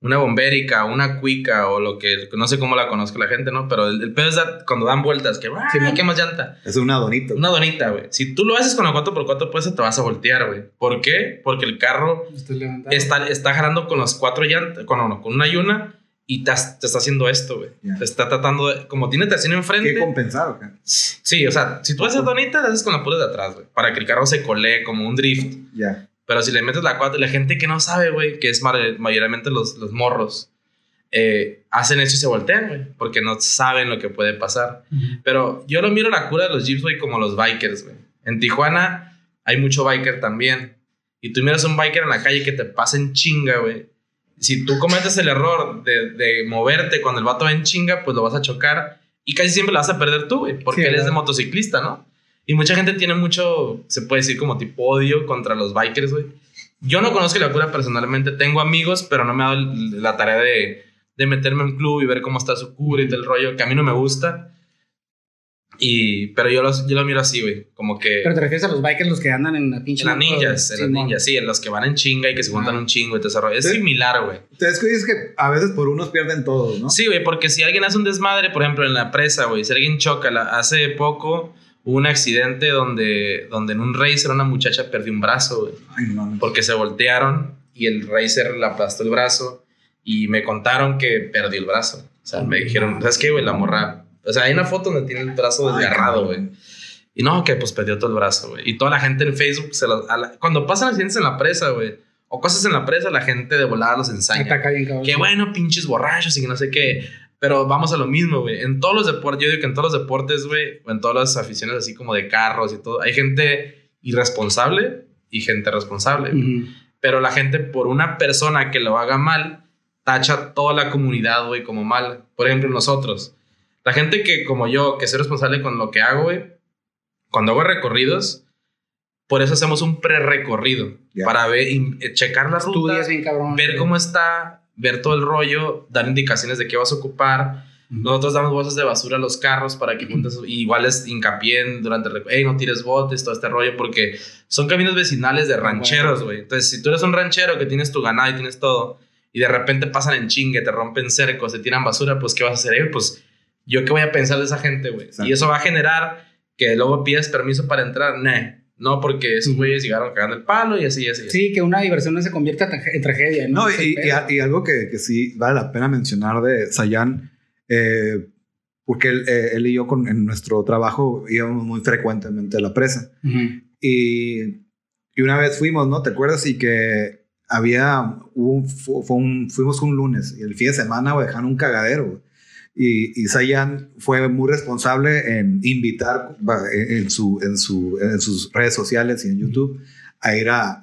una bombérica, una cuica o lo que no sé cómo la conozca la gente, ¿no? Pero el, el pedo es dar- cuando dan vueltas, que ¡ah, Sí, ¿no? ¿qué más llanta? Es un adonito. Una donita, güey. Si tú lo haces con la 4x4, pues te vas a voltear, güey. ¿Por qué? Porque el carro está, está jalando con las cuatro llantas, con, no, con una y una, y te, te está haciendo esto, güey. Ya. Te está tratando de, como tiene tracción enfrente. ¿Qué compensar? o qué? Sí, o sea, si tú haces donita, la haces con la pura de atrás, güey. Para que el carro se colee como un drift. Ya. Pero si le metes la 4, la gente que no sabe, güey, que es mayormente los, los morros, eh, hacen eso y se voltean, güey, porque no saben lo que puede pasar. Ujú. Pero yo lo miro la cura de los jeeps, güey, como los bikers, güey. En Tijuana hay mucho biker también. Y tú miras un biker en la calle que te pasa en chinga, güey. Si tú cometes el error de, de moverte cuando el vato va en chinga, pues lo vas a chocar. Y casi siempre lo vas a perder tú, güey, porque Sí, él es de motociclista, ¿no? Y mucha gente tiene mucho, se puede decir como tipo odio contra los bikers, güey. Yo no conozco la cura personalmente, tengo amigos, pero no me ha dado la tarea de, de meterme en un club y ver cómo está su cura y todo el rollo, que a mí no me gusta. Y, pero yo, los, yo lo miro así, güey, como que... Pero te refieres a los bikers, los que andan en la pinche. En las ninjas, en las ninjas, sí, en los que van en chinga y que se juntan Ah. un chingo y todo ese rollo. Es similar, güey. Entonces, que dices que a veces por unos pierden todos, ¿no? Sí, güey, porque si alguien hace un desmadre, por ejemplo, en la presa, güey, si alguien choca, la- hace poco hubo un accidente donde, donde en un racer una muchacha perdió un brazo, güey, Ay, no mames. porque se voltearon y el racer le aplastó el brazo y me contaron que perdió el brazo. O sea, me dijeron, ¿sabes qué, güey? La morra. O sea, hay una foto donde tiene el brazo desgarrado, güey. Y no, que pues perdió todo el brazo, güey. Y toda la gente en Facebook, se los- a la- cuando pasan accidentes en la presa, güey, o cosas en la presa, la gente de volada los ensaña. Ataca bien, cabrón. Qué bueno, pinches borrachos y que no sé qué. Pero vamos a lo mismo, güey. En todos los deportes, yo digo que en todos los deportes, güey, o en todas las aficiones así como de carros y todo, hay gente irresponsable y gente responsable. Pero la gente, por una persona que lo haga mal, tacha toda la comunidad, güey, como mal. Por ejemplo, nosotros. La gente que, como yo, que soy responsable con lo que hago, güey, cuando hago recorridos, por eso hacemos un pre-recorrido. Para ver, y, eh, checar la ruta Estudias bien, cabrón. ver cómo está, ver todo el rollo, dar indicaciones de qué vas a ocupar. Nosotros damos bolsas de basura a los carros para que (laughs) juntes, igual es hincapié durante el hey, no tires botes, todo este rollo, porque son caminos vecinales de rancheros, güey. Entonces, si tú eres un ranchero que tienes tu ganado y tienes todo, y de repente pasan en chingue, te rompen cercos, te tiran basura, pues, ¿qué vas a hacer? Eh, pues, ¿yo qué voy a pensar de esa gente, güey? Y eso va a generar que luego pidas permiso para entrar, nah. No, porque esos güeyes llegaron cagando el palo y así, y así. Sí, que una diversión no se convierta en tragedia, ¿no? no y, y, algo que, que, sí vale la pena mencionar de Sayan, eh, porque él, eh, él, y yo con, en nuestro trabajo íbamos muy frecuentemente a la presa. y, y, una vez fuimos, ¿no? ¿Te acuerdas? Y que había, un, fue un, fuimos un lunes y el fin de semana dejaron un cagadero. Y, y Sayan fue muy responsable en invitar en, su, en, su, en sus redes sociales y en YouTube a ir a,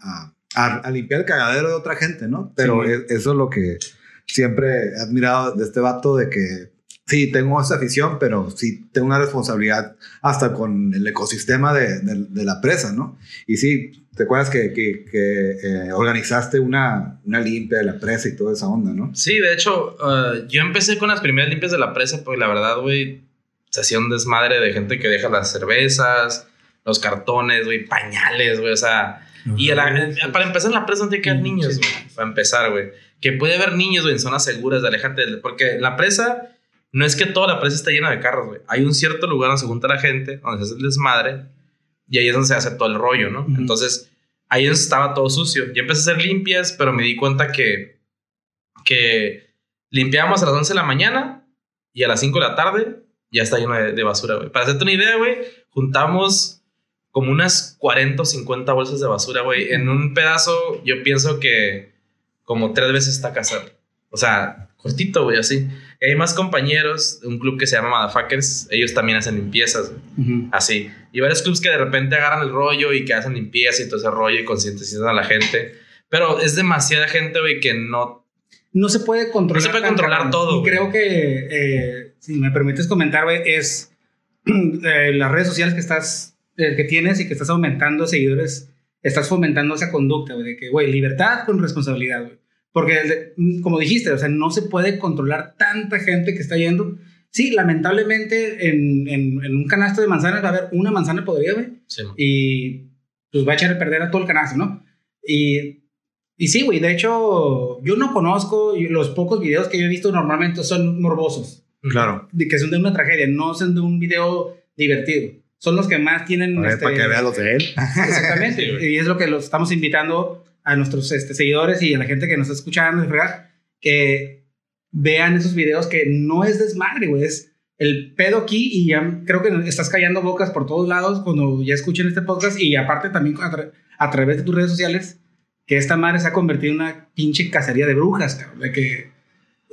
a, limpiar el cagadero de otra gente, ¿no? Pero e, eso es lo que siempre he admirado de este vato, de que sí, tengo esa afición, pero sí tengo una responsabilidad hasta con el ecosistema de, de, la presa, ¿no? Y sí, ¿Te acuerdas que, que, eh, organizaste una, una, limpia de la presa y toda esa onda, no? Sí, de hecho, uh, yo empecé con las primeras limpias de la presa porque la verdad, güey, se hacía un desmadre de gente que deja las cervezas, los cartones, güey, pañales, güey, o sea... y para empezar en la presa no tiene que haber niños, güey, para empezar, güey. Que puede haber niños, güey, en zonas seguras de alejarte, porque la presa no es que toda la presa esté llena de carros, güey. Hay un cierto lugar donde se junta la gente, donde se hace el desmadre y ahí es donde se hace todo el rollo, ¿no? Entonces, ahí estaba todo sucio. Yo empecé a hacer limpias, pero me di cuenta que, que limpiábamos a las 11 de la mañana y a las 5 de la tarde ya está lleno de, basura, güey. Para hacerte una idea, güey, juntamos como unas 40 o 50 bolsas de basura, güey. En un pedazo, yo pienso que como tres veces está casado. O sea, cortito, güey, así hay más compañeros un club que se llama Motherfuckers, ellos también hacen limpiezas, así. Y varios clubs que de repente agarran el rollo y que hacen limpieza y todo ese rollo y concientizan a la gente. Pero es demasiada gente, güey, que no... No se puede controlar. No se puede controlar todo. Y creo que, eh, si me permites comentar, güey, es (clears throat) eh, las redes sociales que estás, eh, que tienes y que estás aumentando seguidores, estás fomentando esa conducta, güey, de que, güey, libertad con responsabilidad, güey. Porque, como dijiste, o sea, no se puede controlar tanta gente que está yendo. Sí, lamentablemente en, en, un canasto de manzanas va a haber una manzana podrida, güey. Sí. Y pues va a echar a perder a todo el canasto, ¿no? Y, y sí, güey, de hecho, yo no conozco, los pocos videos que yo he visto normalmente son morbosos. Claro. De que son de una tragedia, no son de un video divertido. Son los que más tienen... Para, este, para que vea los de él. Exactamente. (laughs) y es lo que los estamos invitando a nuestros este, seguidores y a la gente que nos está escuchando, que vean esos videos que no es desmadre, güey, es el pedo aquí y ya creo que estás callando bocas por todos lados cuando ya escuchen este podcast y aparte también a, través de tus redes sociales que esta madre se ha convertido en una pinche cacería de brujas, cabrón, de que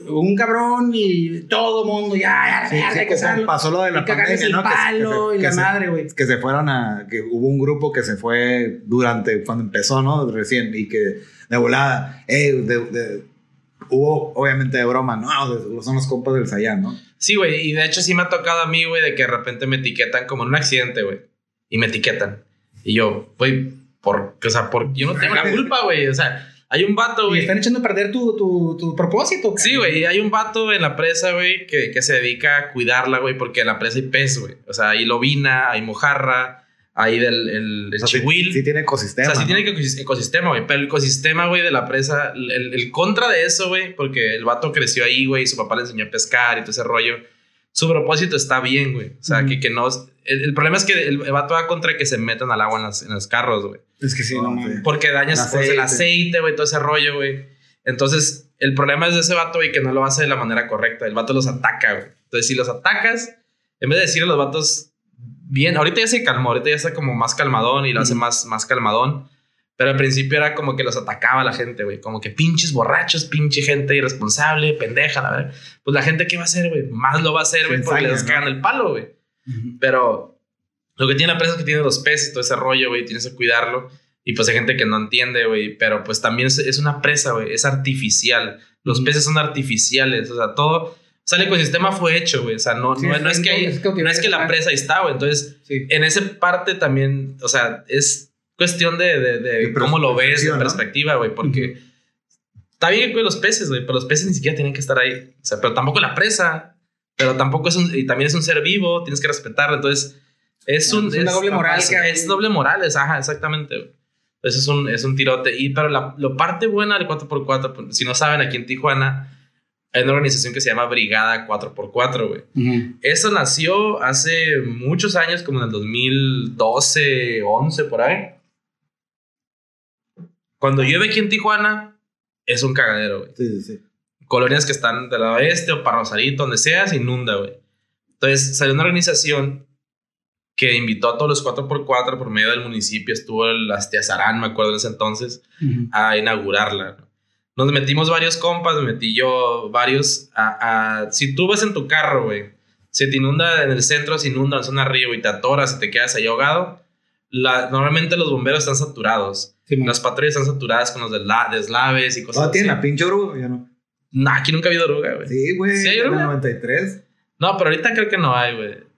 un cabrón y todo mundo ya, ya, ya que pasó lo de la pandemia, ¿no? Palo que, y la madre, güey. Que se fueron a que hubo un grupo que se fue durante cuando empezó, ¿no? Recién y que de volada, eh, de, hubo obviamente de broma, no, son los compas del Sayán, ¿no? Sí, güey, y de hecho sí me ha tocado a mí, güey, de que de repente me etiquetan como en un accidente, güey, y me etiquetan. Y yo, güey, por, o sea, por, yo no tengo la (laughs) culpa, güey, o sea, hay un vato, güey. Y están echando a perder tu, tu, tu propósito. Sí, güey. Hay un vato en la presa, güey, que, que, se dedica a cuidarla, güey, porque en la presa hay pez, güey. O sea, hay lobina, hay mojarra, hay del el, el chihuil. Sí, tiene ecosistema. O sea, sí tiene ecosistema, güey. Pero el ecosistema, güey, de la presa, el, el contra de eso, güey, porque el vato creció ahí, güey, y su papá le enseñó a pescar y todo ese rollo su propósito está bien, güey. O sea, que, que no. El, problema es que el, vato va contra que se metan al agua en, en los carros, güey. Es que sí, no, Porque dañas el aceite, güey, todo ese rollo, güey. Entonces, el problema es de ese vato, güey, que no lo hace de la manera correcta. El vato los ataca, güey. Entonces, si los atacas, en vez de decirle a los vatos bien, ahorita ya se calmó, ahorita ya está como más calmadón y lo hace más, más calmadón. Pero al principio era como que los atacaba la gente, güey. Como que pinches borrachos, pinche gente irresponsable, pendeja, la verdad. Pues la gente, ¿qué va a hacer, güey? Más lo va a hacer, güey, porque les cagan el palo, güey. Pero lo que tiene la presa es que tiene los peces, todo ese rollo, güey. Tienes que cuidarlo. Y pues hay gente que no entiende, güey. Pero pues también es, una presa, güey. Es artificial. Los peces son artificiales. O sea, todo. O sea, el ecosistema fue hecho, güey. O sea, no, no, es que no es que la presa ahí está, güey. Entonces, en esa parte también, o sea, es cuestión de, de, cómo lo ves, de perspectiva, güey, porque está bien que los peces, güey, pero los peces ni siquiera tienen que estar ahí. O sea, pero tampoco la presa. pero tampoco es un, y también es un ser vivo, tienes que respetarlo, entonces es un... Es una doble moral Es, es doble moral, es, ajá, exactamente. güey. Eso es un, es un tirote. Y pero la, lo parte buena del 4x4, pues, si no saben, aquí en Tijuana hay una organización que se llama Brigada 4x4, güey. Ujú. Eso nació hace muchos años, como en el 2012, 11, por ahí. Cuando llueve aquí en Tijuana, es un cagadero, güey. Sí, sí, sí. Colonias que están del lado este o para Rosarito, donde sea, se inunda, güey. Entonces salió una organización que invitó a todos los 4x4 por medio del municipio. Estuvo el Astiazarán, me acuerdo en ese entonces a inaugurarla. ¿no? Nos metimos varios compas, me metí yo varios. A, a- si tú vas en tu carro, güey, se te inunda en el centro, se inunda en zona río y te atoras y te quedas ahí ahogado. La, normalmente los bomberos están saturados. Sí. Las patrullas están saturadas con los desla- deslaves y cosas ¿No tiene la pinche oruga? Ya no. Nah, aquí nunca ha habido droga, güey. Sí, güey. ¿Sí hay en el oruga? 93. No, pero ahorita creo que no hay, güey.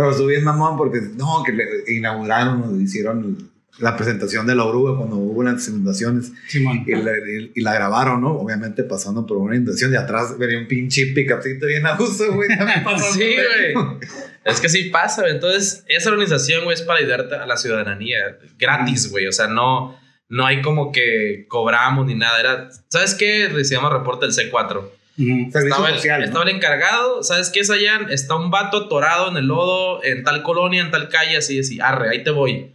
Pero estuvo bien mamón porque no, que le inauguraron, hicieron la presentación de la oruga cuando hubo las inundaciones Simón. y la, y- y la grabaron, ¿no? Obviamente pasando por una inundación y atrás venía un pinche picapcito bien a gusto, güey. (laughs) Sí, güey. (laughs) Es que sí pasa, güey. Entonces, esa organización, güey, es para ayudarte a la ciudadanía. Gratis, güey. O sea, no, no hay como que cobramos ni nada. Era, ¿sabes qué? Recibimos reporte del C4. Estaba, el, social, ¿no? estaba el encargado. ¿Sabes qué es allá? Está un vato atorado en el lodo, en tal colonia, en tal calle, así, así. Arre, ahí te voy.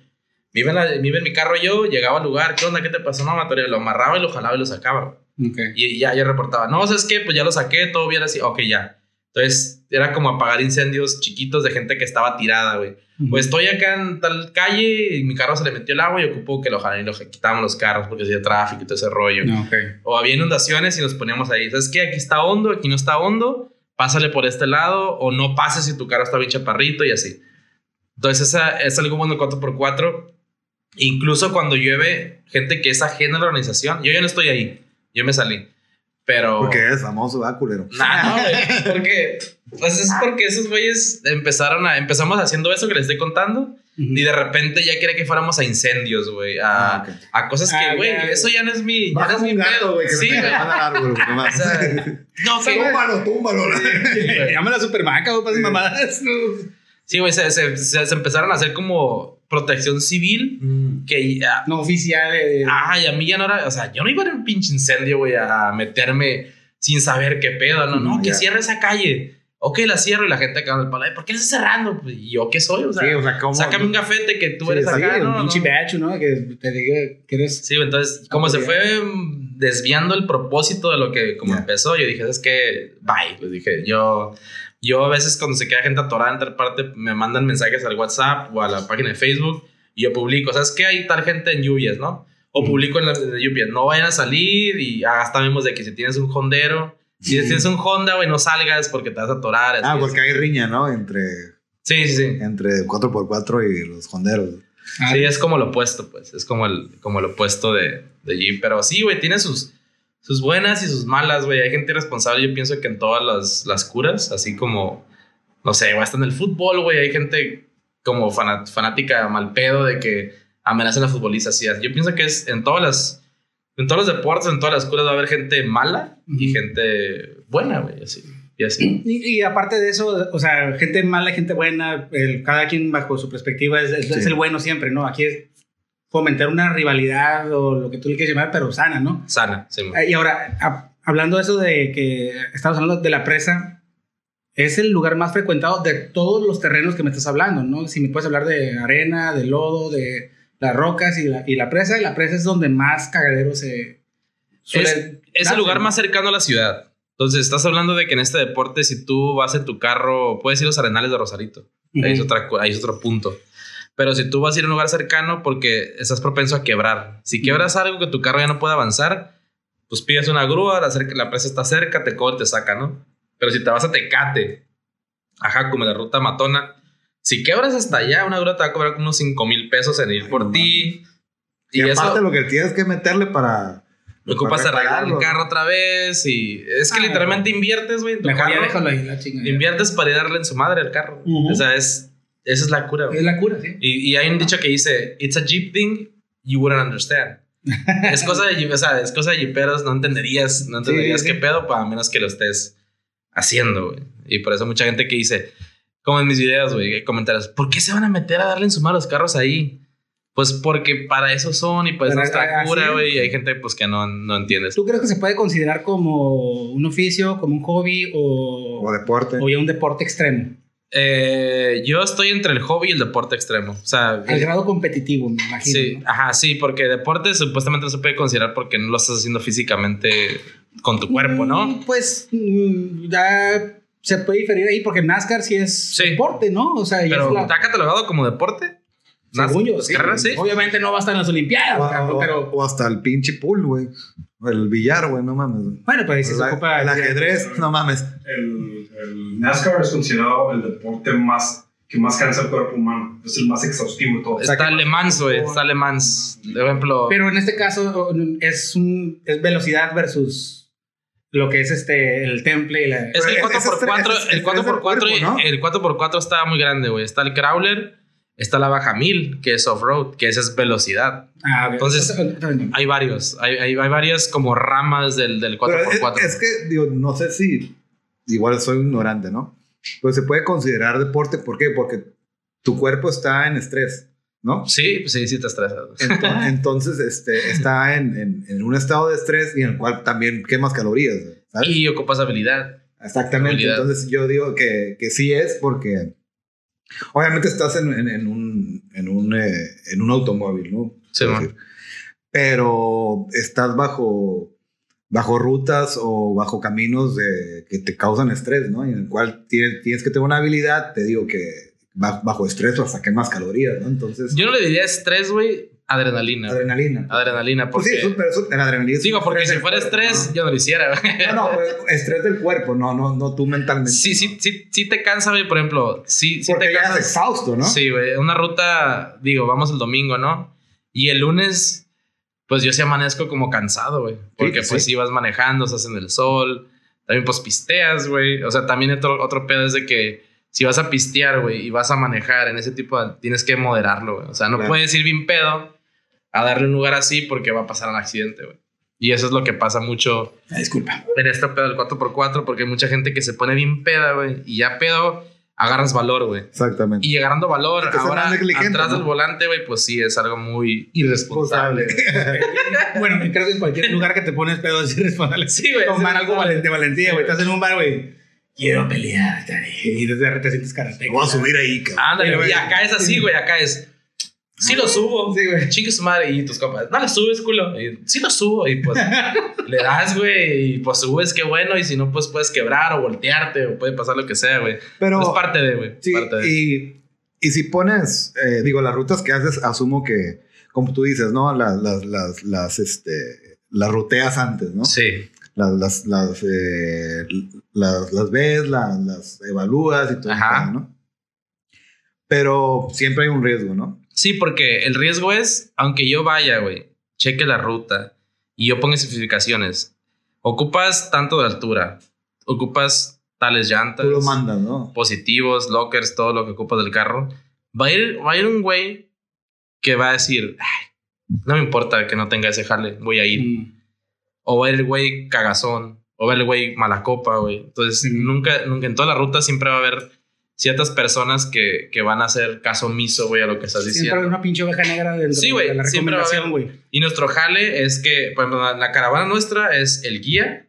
Vive en, la- vive en mi carro yo, llegaba al lugar. ¿Qué onda? ¿Qué te pasó? No, Matoria. Lo amarraba y lo jalaba y lo sacaba. güey. Ok. Y ya, ya reportaba, no, ¿sabes qué? Pues ya lo saqué, todo bien así, ok, ya. Entonces era como apagar incendios chiquitos de gente que estaba tirada, güey. Pues estoy acá en tal calle y mi carro se le metió el agua y ocupó que lo jalaran y lo quitábamos los carros porque hacía tráfico y todo ese rollo. No, ok. O había inundaciones y nos poníamos ahí, ¿sabes qué? Aquí está hondo, aquí no está hondo, pásale por este lado o no pases si tu carro está bien chaparrito y así. Entonces esa es algo bueno el 4x4. Incluso cuando llueve, gente que es ajena a la organización, yo ya no estoy ahí, yo me salí. Pero... Porque es famoso, ¿verdad, culero? (laughs) Nah, no, güey. Porque, pues es porque esos güeyes empezaron a, empezamos haciendo eso que les estoy contando y de repente ya quería que fuéramos a incendios, güey, a, Ah, ok. a cosas Ah, que, güey, ya. eso ya no es mi, ya no es mi gato, pedo. güey, Sí, güey. va güey. O sea, no, (laughs) que, túmbalo, túmbalo. Llama a la supermaca, güey, para Sí. mamadas. sí, güey, se, se, se- se empezaron a hacer como protección civil Mm. que ya, No oficial. eh, Ay, a mí ya no era, o sea, yo no iba a ir a un pinche incendio, güey, a meterme sin saber qué pedo, no, no, Mm, que cierre esa calle. Ok, la cierro y la gente acá el palo, "Ay, ¿por qué la estás cerrando? Pues, ¿y yo qué soy? O sea, Sí, o sea, ¿cómo? sácame un gafete que tú Sí, eres sí, acá, un ¿no? pinche no. bacho, ¿no? Que te diga que eres. Sí, entonces, como se fue desviando el propósito de lo que como Ya. empezó, yo dije, es que, bye, pues dije, yo, yo a veces cuando se queda gente atorada en tal parte, me mandan mensajes al WhatsApp o a la página de Facebook y yo publico, ¿sabes qué? Hay tal gente en lluvias, ¿no? O publico en la en la lluvia, no vayan a salir y hasta vemos de que si tienes un hondero, si tienes un Honda, güey, no salgas porque te vas a atorar. Ah, porque hay riña, ¿no? Entre, Sí, sí, sí. entre 4x4 y los honderos. Ah, Sí, es como lo opuesto, pues. Es como el, como el opuesto de, de Jeep. Pero sí, güey, tiene sus, sus buenas y sus malas, güey. Hay gente irresponsable, yo pienso que en todas las, las curas, así como, no sé, hasta en el fútbol, güey, hay gente como fanat- fanática mal pedo de que amenazan a futbolistas. así. Yo pienso que es en todas las, en todos los deportes, en todas las curas va a haber gente mala y gente buena, güey, así. Y así. Y, y aparte de eso, o sea, gente mala, gente buena, el- cada quien bajo su perspectiva es, es- Sí. es el bueno siempre, ¿no? Aquí es fomentar una rivalidad o lo que tú le quieras llamar, pero sana, ¿no? Sana, sí. Eh, Y ahora, a- hablando de eso de que estamos hablando de la presa, es el lugar más frecuentado de todos los terrenos que me estás hablando, ¿no? Si me puedes hablar de arena, de lodo, de las rocas y la, y la presa, y la presa es donde más cagadero se suele Es, es el lugar ¿no? más cercano a la ciudad. Entonces, estás hablando de que en este deporte, si tú vas en tu carro, puedes ir a los arenales de Rosarito. Ahí, es otra, ahí es otro punto. Pero si tú vas a ir a un lugar cercano, porque estás propenso a quebrar. Si quebras algo que tu carro ya no puede avanzar, pues pides una grúa, la, cerca- la presa está cerca, te cobra y te saca, ¿no? Pero si te vas a Tecate, ajá, como la ruta matona, si quebras hasta allá, una grúa te va a cobrar como unos 5 mil pesos en ir Ay, por no ti. Y, Y, aparte eso lo que tienes que meterle para... ocupas para arreglar el carro otra vez. Y es que Ah, literalmente inviertes, güey, en tu Mejor ya carro. déjalo ahí, la chingada. Inviertes para ir a darle en su madre al carro. O sea, es, esa es la cura, güey. Es la cura, sí. Y, y hay un dicho que dice, it's a Jeep thing you wouldn't understand. (laughs) es cosa de Jeep, o sea, es cosa de Jeeperos, no entenderías, no entenderías sí. qué pedo, para menos que lo estés haciendo, güey. Y por eso mucha gente que dice, como en mis videos, güey, comentarios, ¿por qué se van a meter a darle en su mano los carros ahí? Pues porque para eso son y pues Pero, nuestra ah, cura, sí. güey. Y hay gente pues que no, no entiende. ¿Tú crees que se puede considerar como un oficio, como un hobby o, O deporte. o ya un deporte extremo? Eh, yo estoy entre el hobby y el deporte extremo. O sea, Al grado competitivo, me imagino. sí, ¿no? ajá, sí, porque deporte supuestamente no se puede considerar porque no lo estás haciendo físicamente con tu cuerpo, ¿no? Mm, Pues mm, ya se puede diferir ahí porque NASCAR sí es Sí. deporte, ¿no? O sea, Pero ¿está catalogado como deporte? Según yo, ¿Las sí. carreras, sí? Obviamente no va a estar en las Olimpiadas, O, pero o hasta el pinche pool, güey. O el billar, güey, no mames. bueno, pues sí se La- ocupa el ajedrez, no mames. El, el NASCAR es considerado el deporte más que más cansa el cuerpo humano. Es el más exhaustivo de todos. Está Le Mans, güey. Está Le Mans. Por ejemplo, Pero en este caso es, un, es velocidad versus lo que es este el temple y la... es que el Pero es- 4x4, es- es- el es 4x4, del cuerpo, ¿no? el 4x4 está muy grande, güey. Está el Crawler, está la Baja 1000, que es off-road, que esa es velocidad. Ah. Entonces, Hay varios, hay, hay, hay varias como ramas del, del Pero es, 4x4. es que, digo, no sé si. Igual soy ignorante, ¿no? Pero se puede considerar deporte. ¿Por qué? Porque tu cuerpo está en estrés, ¿no? Sí, pues sí, sí te estresas. Ento- (laughs) Entonces, este, está en, en- en un estado de estrés y en el cual también quemas calorías, ¿sabes? Y ocupas habilidad. Exactamente. habilidad. Entonces, yo digo que, que sí es porque. Obviamente estás en, en- en un, en, un, eh, en un automóvil, ¿no? Sí, decir. Pero estás bajo, bajo rutas o bajo caminos de, que te causan estrés, ¿no? Y en el cual tienes, tienes que tener una habilidad, te digo que ba- bajo estrés hasta quemas calorías, ¿no? Entonces, Yo no le diría estrés, güey, adrenalina. adrenalina. Adrenalina, Pues porque... sí, eso, la adrenalina digo, porque si fuera cuerpo, estrés, ¿no? yo no lo hiciera. No, no, pues, estrés del cuerpo, no, no, no tú mentalmente. Sí, ¿no? sí, sí, sí te cansa, güey, por ejemplo. Sí, sí Porque te ya es cansas. exhausto, ¿no? Sí, güey. Una ruta, digo, vamos el domingo, ¿no? Y el lunes, pues yo sí amanezco como cansado, güey. Porque Sí, pues sí. ibas manejando, estás en el sol. También pues pisteas, güey. O sea, también otro, otro pedo es de que si vas a pistear, güey, y vas a manejar en ese tipo de... Tienes que moderarlo, güey. O sea, no Claro. puedes ir bien pedo a darle un lugar así porque va a pasar un accidente, güey. Y eso es lo que pasa mucho Ah, disculpa. en este pedo del 4x4 porque hay mucha gente que se pone bien peda, güey. Y ya pedo, agarras valor, güey. Exactamente. Y agarrando valor, ahora atrás ¿no? del volante, güey, pues sí, es algo muy irresponsable. (laughs) bueno, creo que en cualquier lugar que te pones pedo es irresponsable. Sí, güey, Tomar algo de valentía, güey. Estás en un bar, güey. Quiero pelear. Y desde te sientes karate. Voy a subir ahí, cabrón. Ándale, Sí. Y acá es así, güey, acá es. Sí lo subo. Sí, güey. Chingue su madre y tus copas. No lo subes, culo. Y, sí lo subo. Y pues (laughs) le das, güey. Y pues subes, qué bueno. Y si no, pues puedes quebrar o voltearte o puede pasar lo que sea, güey. Pero, es parte de, güey. sí, parte de. y, y si pones, eh, digo, las rutas que haces, asumo que, como tú dices, ¿no? Las, las, las, las, este, las ruteas antes, ¿no? Sí. Las, las, las, eh, las, las ves, las, las evalúas y todo, Ajá. pedo, ¿no? Pero siempre hay un riesgo, ¿no? Sí, porque el riesgo es, aunque yo vaya, güey, cheque la ruta y yo ponga especificaciones, ocupas tanto de altura, ocupas tales llantas, Tú lo mandas, ¿no? positivos, lockers, todo lo que ocupas del carro, va a ir, va a ir un güey que va a decir, "Ay, no me importa que no tenga ese jale, voy a ir. Mm. O va a ir el güey cagazón, o va a ir el güey mala copa, güey. Entonces, nunca, nunca, en toda la ruta siempre va a haber ciertas personas que, que van a hacer caso omiso, güey, a lo que estás Siempre diciendo. hay una pinche oveja negra dentro Sí, güey, de la siempre recomendación, güey. Y nuestro jale es que, por ejemplo, la, la caravana nuestra es el guía,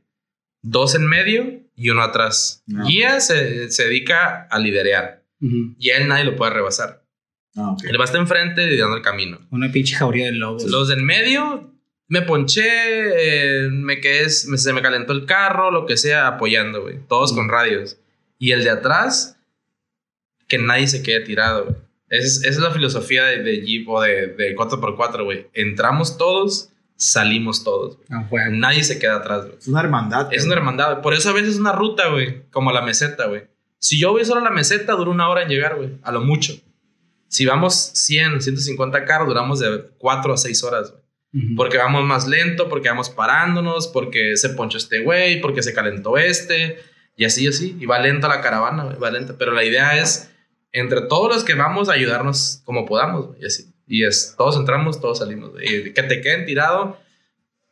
dos en medio y uno atrás. Ah, Guía se, se dedica a liderear Ujú. y a él nadie lo puede rebasar. Ah, ok. Él va a estar enfrente y dando el camino. Una pinche jauría de lobos. Los del medio, me ponché, eh, me quedé, me- se me calentó el carro, lo que sea, apoyando, güey. Todos con radios. Y el de atrás, que nadie se quede tirado, güey. Es, esa es la filosofía de, de Jeep o de, de 4x4, güey. Entramos todos, salimos todos. güey. Ah, güey. Nadie se queda atrás, güey. Es una hermandad. Es una hermandad. Por eso a veces es una ruta, güey. Como la meseta, güey. Si yo voy solo a la meseta, dura una hora en llegar, güey. A lo mucho. Si vamos 100, 150 carros, duramos de 4 a 6 horas, güey. Porque vamos más lento, porque vamos parándonos, porque se ponchó este güey, porque se calentó este, y así, y así. Y va lenta la caravana, güey, va lenta. Pero la idea es, entre todos los que vamos, ayudarnos como podamos, güey, y así. Y es, todos entramos, todos salimos. güey. Y que te queden tirado,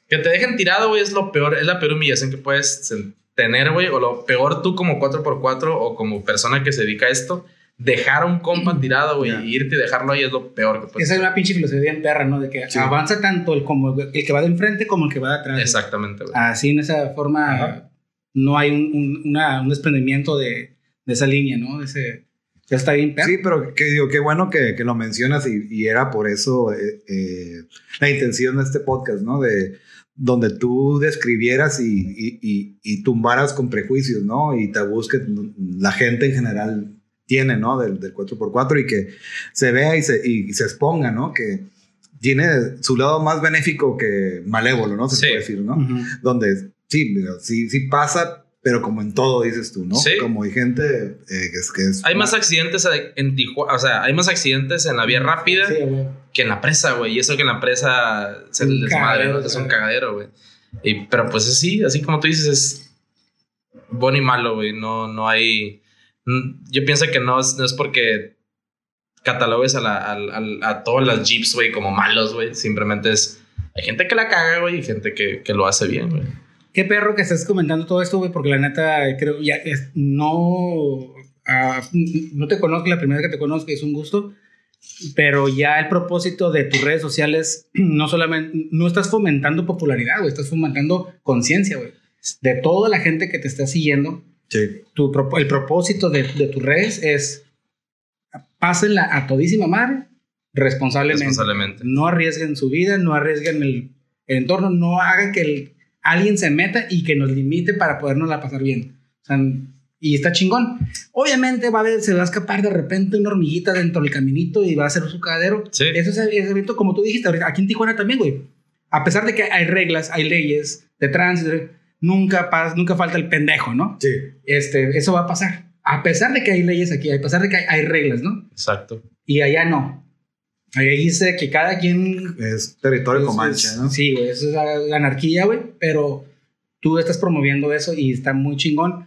que te dejen tirado, güey, es lo peor, es la peor humillación que puedes tener, güey, o lo peor tú como 4x4 o como persona que se dedica a esto, dejar a un compa tirado, güey, Ya. y irte y dejarlo ahí es lo peor que puedes Esa es una pinche filosofía en perra, ¿no? De que Sí. avanza tanto el, como el que va de enfrente como el que va de atrás. Exactamente, güey. Así en esa forma Ajá. no hay un, un- una- un desprendimiento de, de esa línea, ¿no? De ese, ya está bien. Sí, pero que digo, qué bueno que, que lo mencionas y, y era por eso eh, eh, la intención de este podcast, ¿no? De donde tú describieras y, y, y- y tumbaras con prejuicios, ¿no? Y tabús que la gente en general tiene, ¿no? Del, del 4x4 y que se vea y se, y se exponga, ¿no? Que tiene su lado más benéfico que malévolo, ¿no? Se Sí. puede decir, ¿no? Ujú. donde sí, sí, sí pasa, pero como en todo dices tú, ¿no? Sí. Como hay gente eh, que es... Que es Hay más accidentes en Tijuana, o sea, hay más accidentes en la vía rápida Sí, que en la presa, güey. Y eso que en la presa se Un les desmadre, cagadero, ¿no? Es un cagadero, güey. Y- Pero pues sí, así como tú dices, es bueno y malo, güey. No, no hay. Yo pienso que no es, no es porque catalogues a, la, al- al- a todas las jeeps, güey, como malos, güey. Simplemente es. Hay gente que la caga, güey, y gente que, que lo hace bien, güey. Qué perro que estés comentando todo esto, güey, porque la neta, creo, ya es- no, ah, no te conozco, la primera vez que te conozco es un gusto, pero ya el propósito de tus redes sociales, (clears throat) no solamente, no estás fomentando popularidad, güey, estás fomentando conciencia, güey, de toda la gente que te está siguiendo. Sí. Tu, el propósito de, de tus redes es, pásenla a todísima madre responsablemente. Responsablemente. No arriesguen su vida, no arriesguen el, el entorno, no hagan que el- alguien se meta y que nos limite para podernos la pasar bien. O sea, y está chingón. Obviamente va a haber, se va a escapar de repente una hormiguita dentro del caminito y va a ser su cadero. Sí. Eso es ese evento, como tú dijiste, ahorita, aquí en Tijuana también, güey. A pesar de que hay reglas, hay leyes de tránsito, nunca, pas- nunca falta el pendejo, ¿no? Sí. Este, eso va a pasar. A pesar de que hay leyes aquí, a pesar de que hay, hay reglas, ¿no? Exacto. Y allá no. Allá dice que cada quien Es territorio es- comanche, es- ¿no? Sí, güey, eso es la, la anarquía, güey, pero tú estás promoviendo eso y está muy chingón.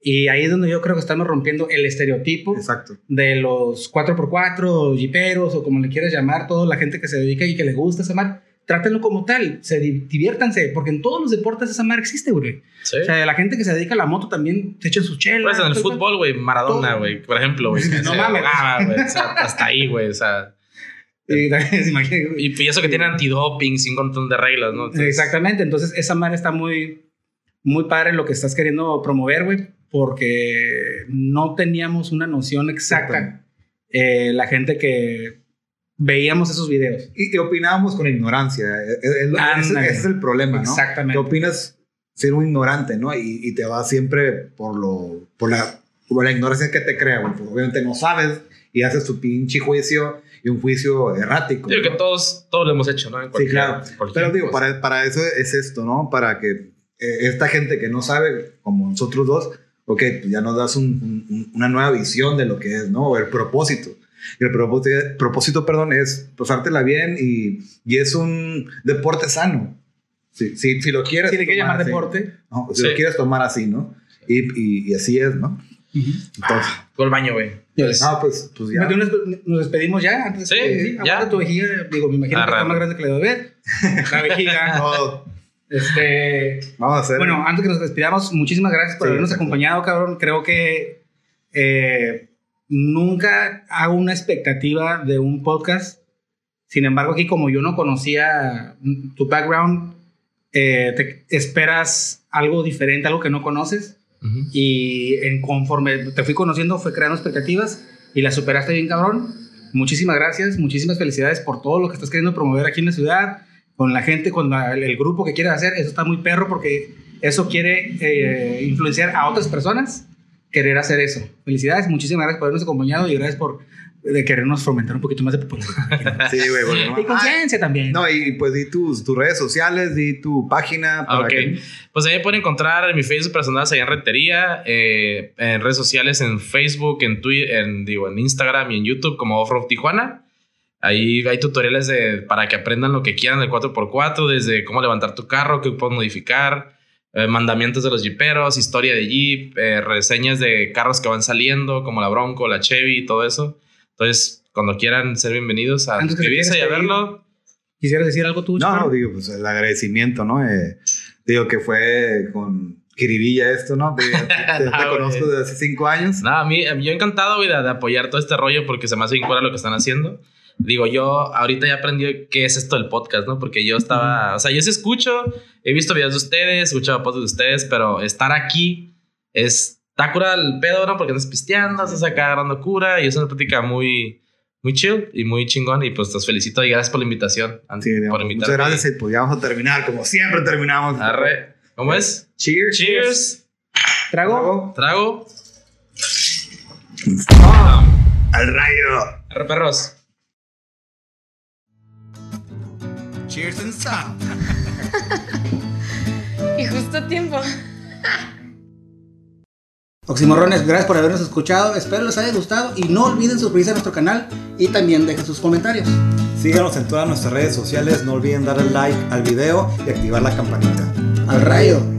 Y ahí es donde yo creo que estamos rompiendo el estereotipo Exacto. de los 4x4, o jiperos, o como le quieras llamar, toda la gente que se dedica y que le gusta esa mar. Trátenlo como tal, se di- diviértanse, porque en todos los deportes esa mar existe, güey. Sí. O sea, la gente que se dedica a la moto también se echan sus chelas. Pues en el fútbol, güey, Maradona, güey, por ejemplo, güey. (laughs) No mames. ahogaba, güey, o sea, hasta ahí, güey, o sea. Y, güey. (laughs) Y, y eso que tiene antidoping, sin un montón de reglas, ¿no? Entonces, Exactamente, entonces esa madre está muy, muy padre lo que estás queriendo promover, güey, porque no teníamos una noción exacta eh, la gente que veíamos esos videos. Y, y opinábamos con ignorancia. eh, eh, es lo- ese, ese es el problema, ¿no? Exactamente. Que opinas ser un ignorante, ¿no? Y, y te vas siempre por lo por la, por la ignorancia que te crea, güey. Porque obviamente no sabes y haces tu pinche juicio y un juicio errático. Digo ¿no? que todos, todos lo hemos hecho, ¿no? En cualquier- claro. Pero digo, cosa. para, para eso es esto, ¿no? Para que eh, esta gente que no sabe, como nosotros dos, ok, pues ya nos das un- un- una nueva visión de lo que es, ¿no? El propósito. Y el propósito, propósito perdón, es pasártela bien y, y es un deporte sano. Si, si, si lo quieres. Quieres tomar llamar así, deporte. ¿no? Si Sí. lo quieres tomar así, ¿no? Y, y, y así es, ¿no? Entonces, Fue al baño, güey. Pues, no, pues, pues ya. nos, nos despedimos ya. Antes Sí, de- ya. tu vejiga. Digo, me imagino que Arre. está más grande que la de beber. (laughs) La vejiga. No, este. vamos a hacer. Bueno, antes que nos despidamos, muchísimas gracias por Sí, habernos exacto. acompañado, cabrón. Creo que eh, nunca hago una expectativa de un podcast. Sin embargo, aquí como yo no conocía tu background, eh, te esperas algo diferente, algo que no conoces. Ujú. Y en conforme te fui conociendo, fue creando expectativas y las superaste bien, cabrón. Muchísimas gracias, muchísimas felicidades por todo lo que estás queriendo promover aquí en la ciudad, con la gente, con la- el, el grupo que quieres hacer. Eso está muy perro porque eso quiere eh, influenciar a otras personas querer hacer eso. Felicidades, muchísimas gracias por habernos acompañado y gracias por de querernos fomentar un poquito más de popularidad. Sí, güey, bueno. y conciencia también. No, y pues di tus, tus redes sociales, di tu página. para Ok. que- Pues ahí me pueden encontrar en mi Facebook personal, allá en Rentería, eh, en redes sociales, en Facebook, en Twitter, en, digo, en Instagram y en YouTube como Offroad Tijuana. Ahí hay tutoriales de, para que aprendan lo que quieran del 4x4, desde cómo levantar tu carro, qué puedes modificar, eh, mandamientos de los jeeperos, historia de jeep, eh, reseñas de carros que van saliendo, como la Bronco, la Chevy y todo eso. Entonces, cuando quieran ser bienvenidos a suscribirse y a verlo. ¿Quisieras decir algo tú, No, no, digo, pues el agradecimiento, ¿no? Eh, digo que fue con jiribilla esto, ¿no? Te, (laughs) te- te Ah, conozco desde hace cinco años. No, a mí, yo encantado, güey, de, de apoyar todo este rollo porque se me hace bien cura lo que están haciendo. Digo, yo ahorita ya aprendí qué es esto del podcast, ¿no? Porque yo estaba, o sea, yo sí escucho, he visto videos de ustedes, he escuchado podcasts de ustedes, pero estar aquí es, está cura el pedo, ¿no? Porque estás pisteando, estás acá agarrando cura y es una plática muy, muy chill y muy chingón y pues te felicito y gracias por la invitación. Sí, digamos, por muchas gracias. Y pues ya vamos a terminar, como siempre terminamos. Arre. ¿Cómo es? Cheers. Cheers. ¿Trago? Trago. Ah, al rayo. Arre, perros. Cheers and sound. (laughs) Y justo a tiempo. Oximorrones, gracias por habernos escuchado. Espero les haya gustado y no olviden suscribirse a nuestro canal y también dejen sus comentarios. Síganos en todas nuestras redes sociales. No olviden darle like al video y activar la campanita. Al rayo.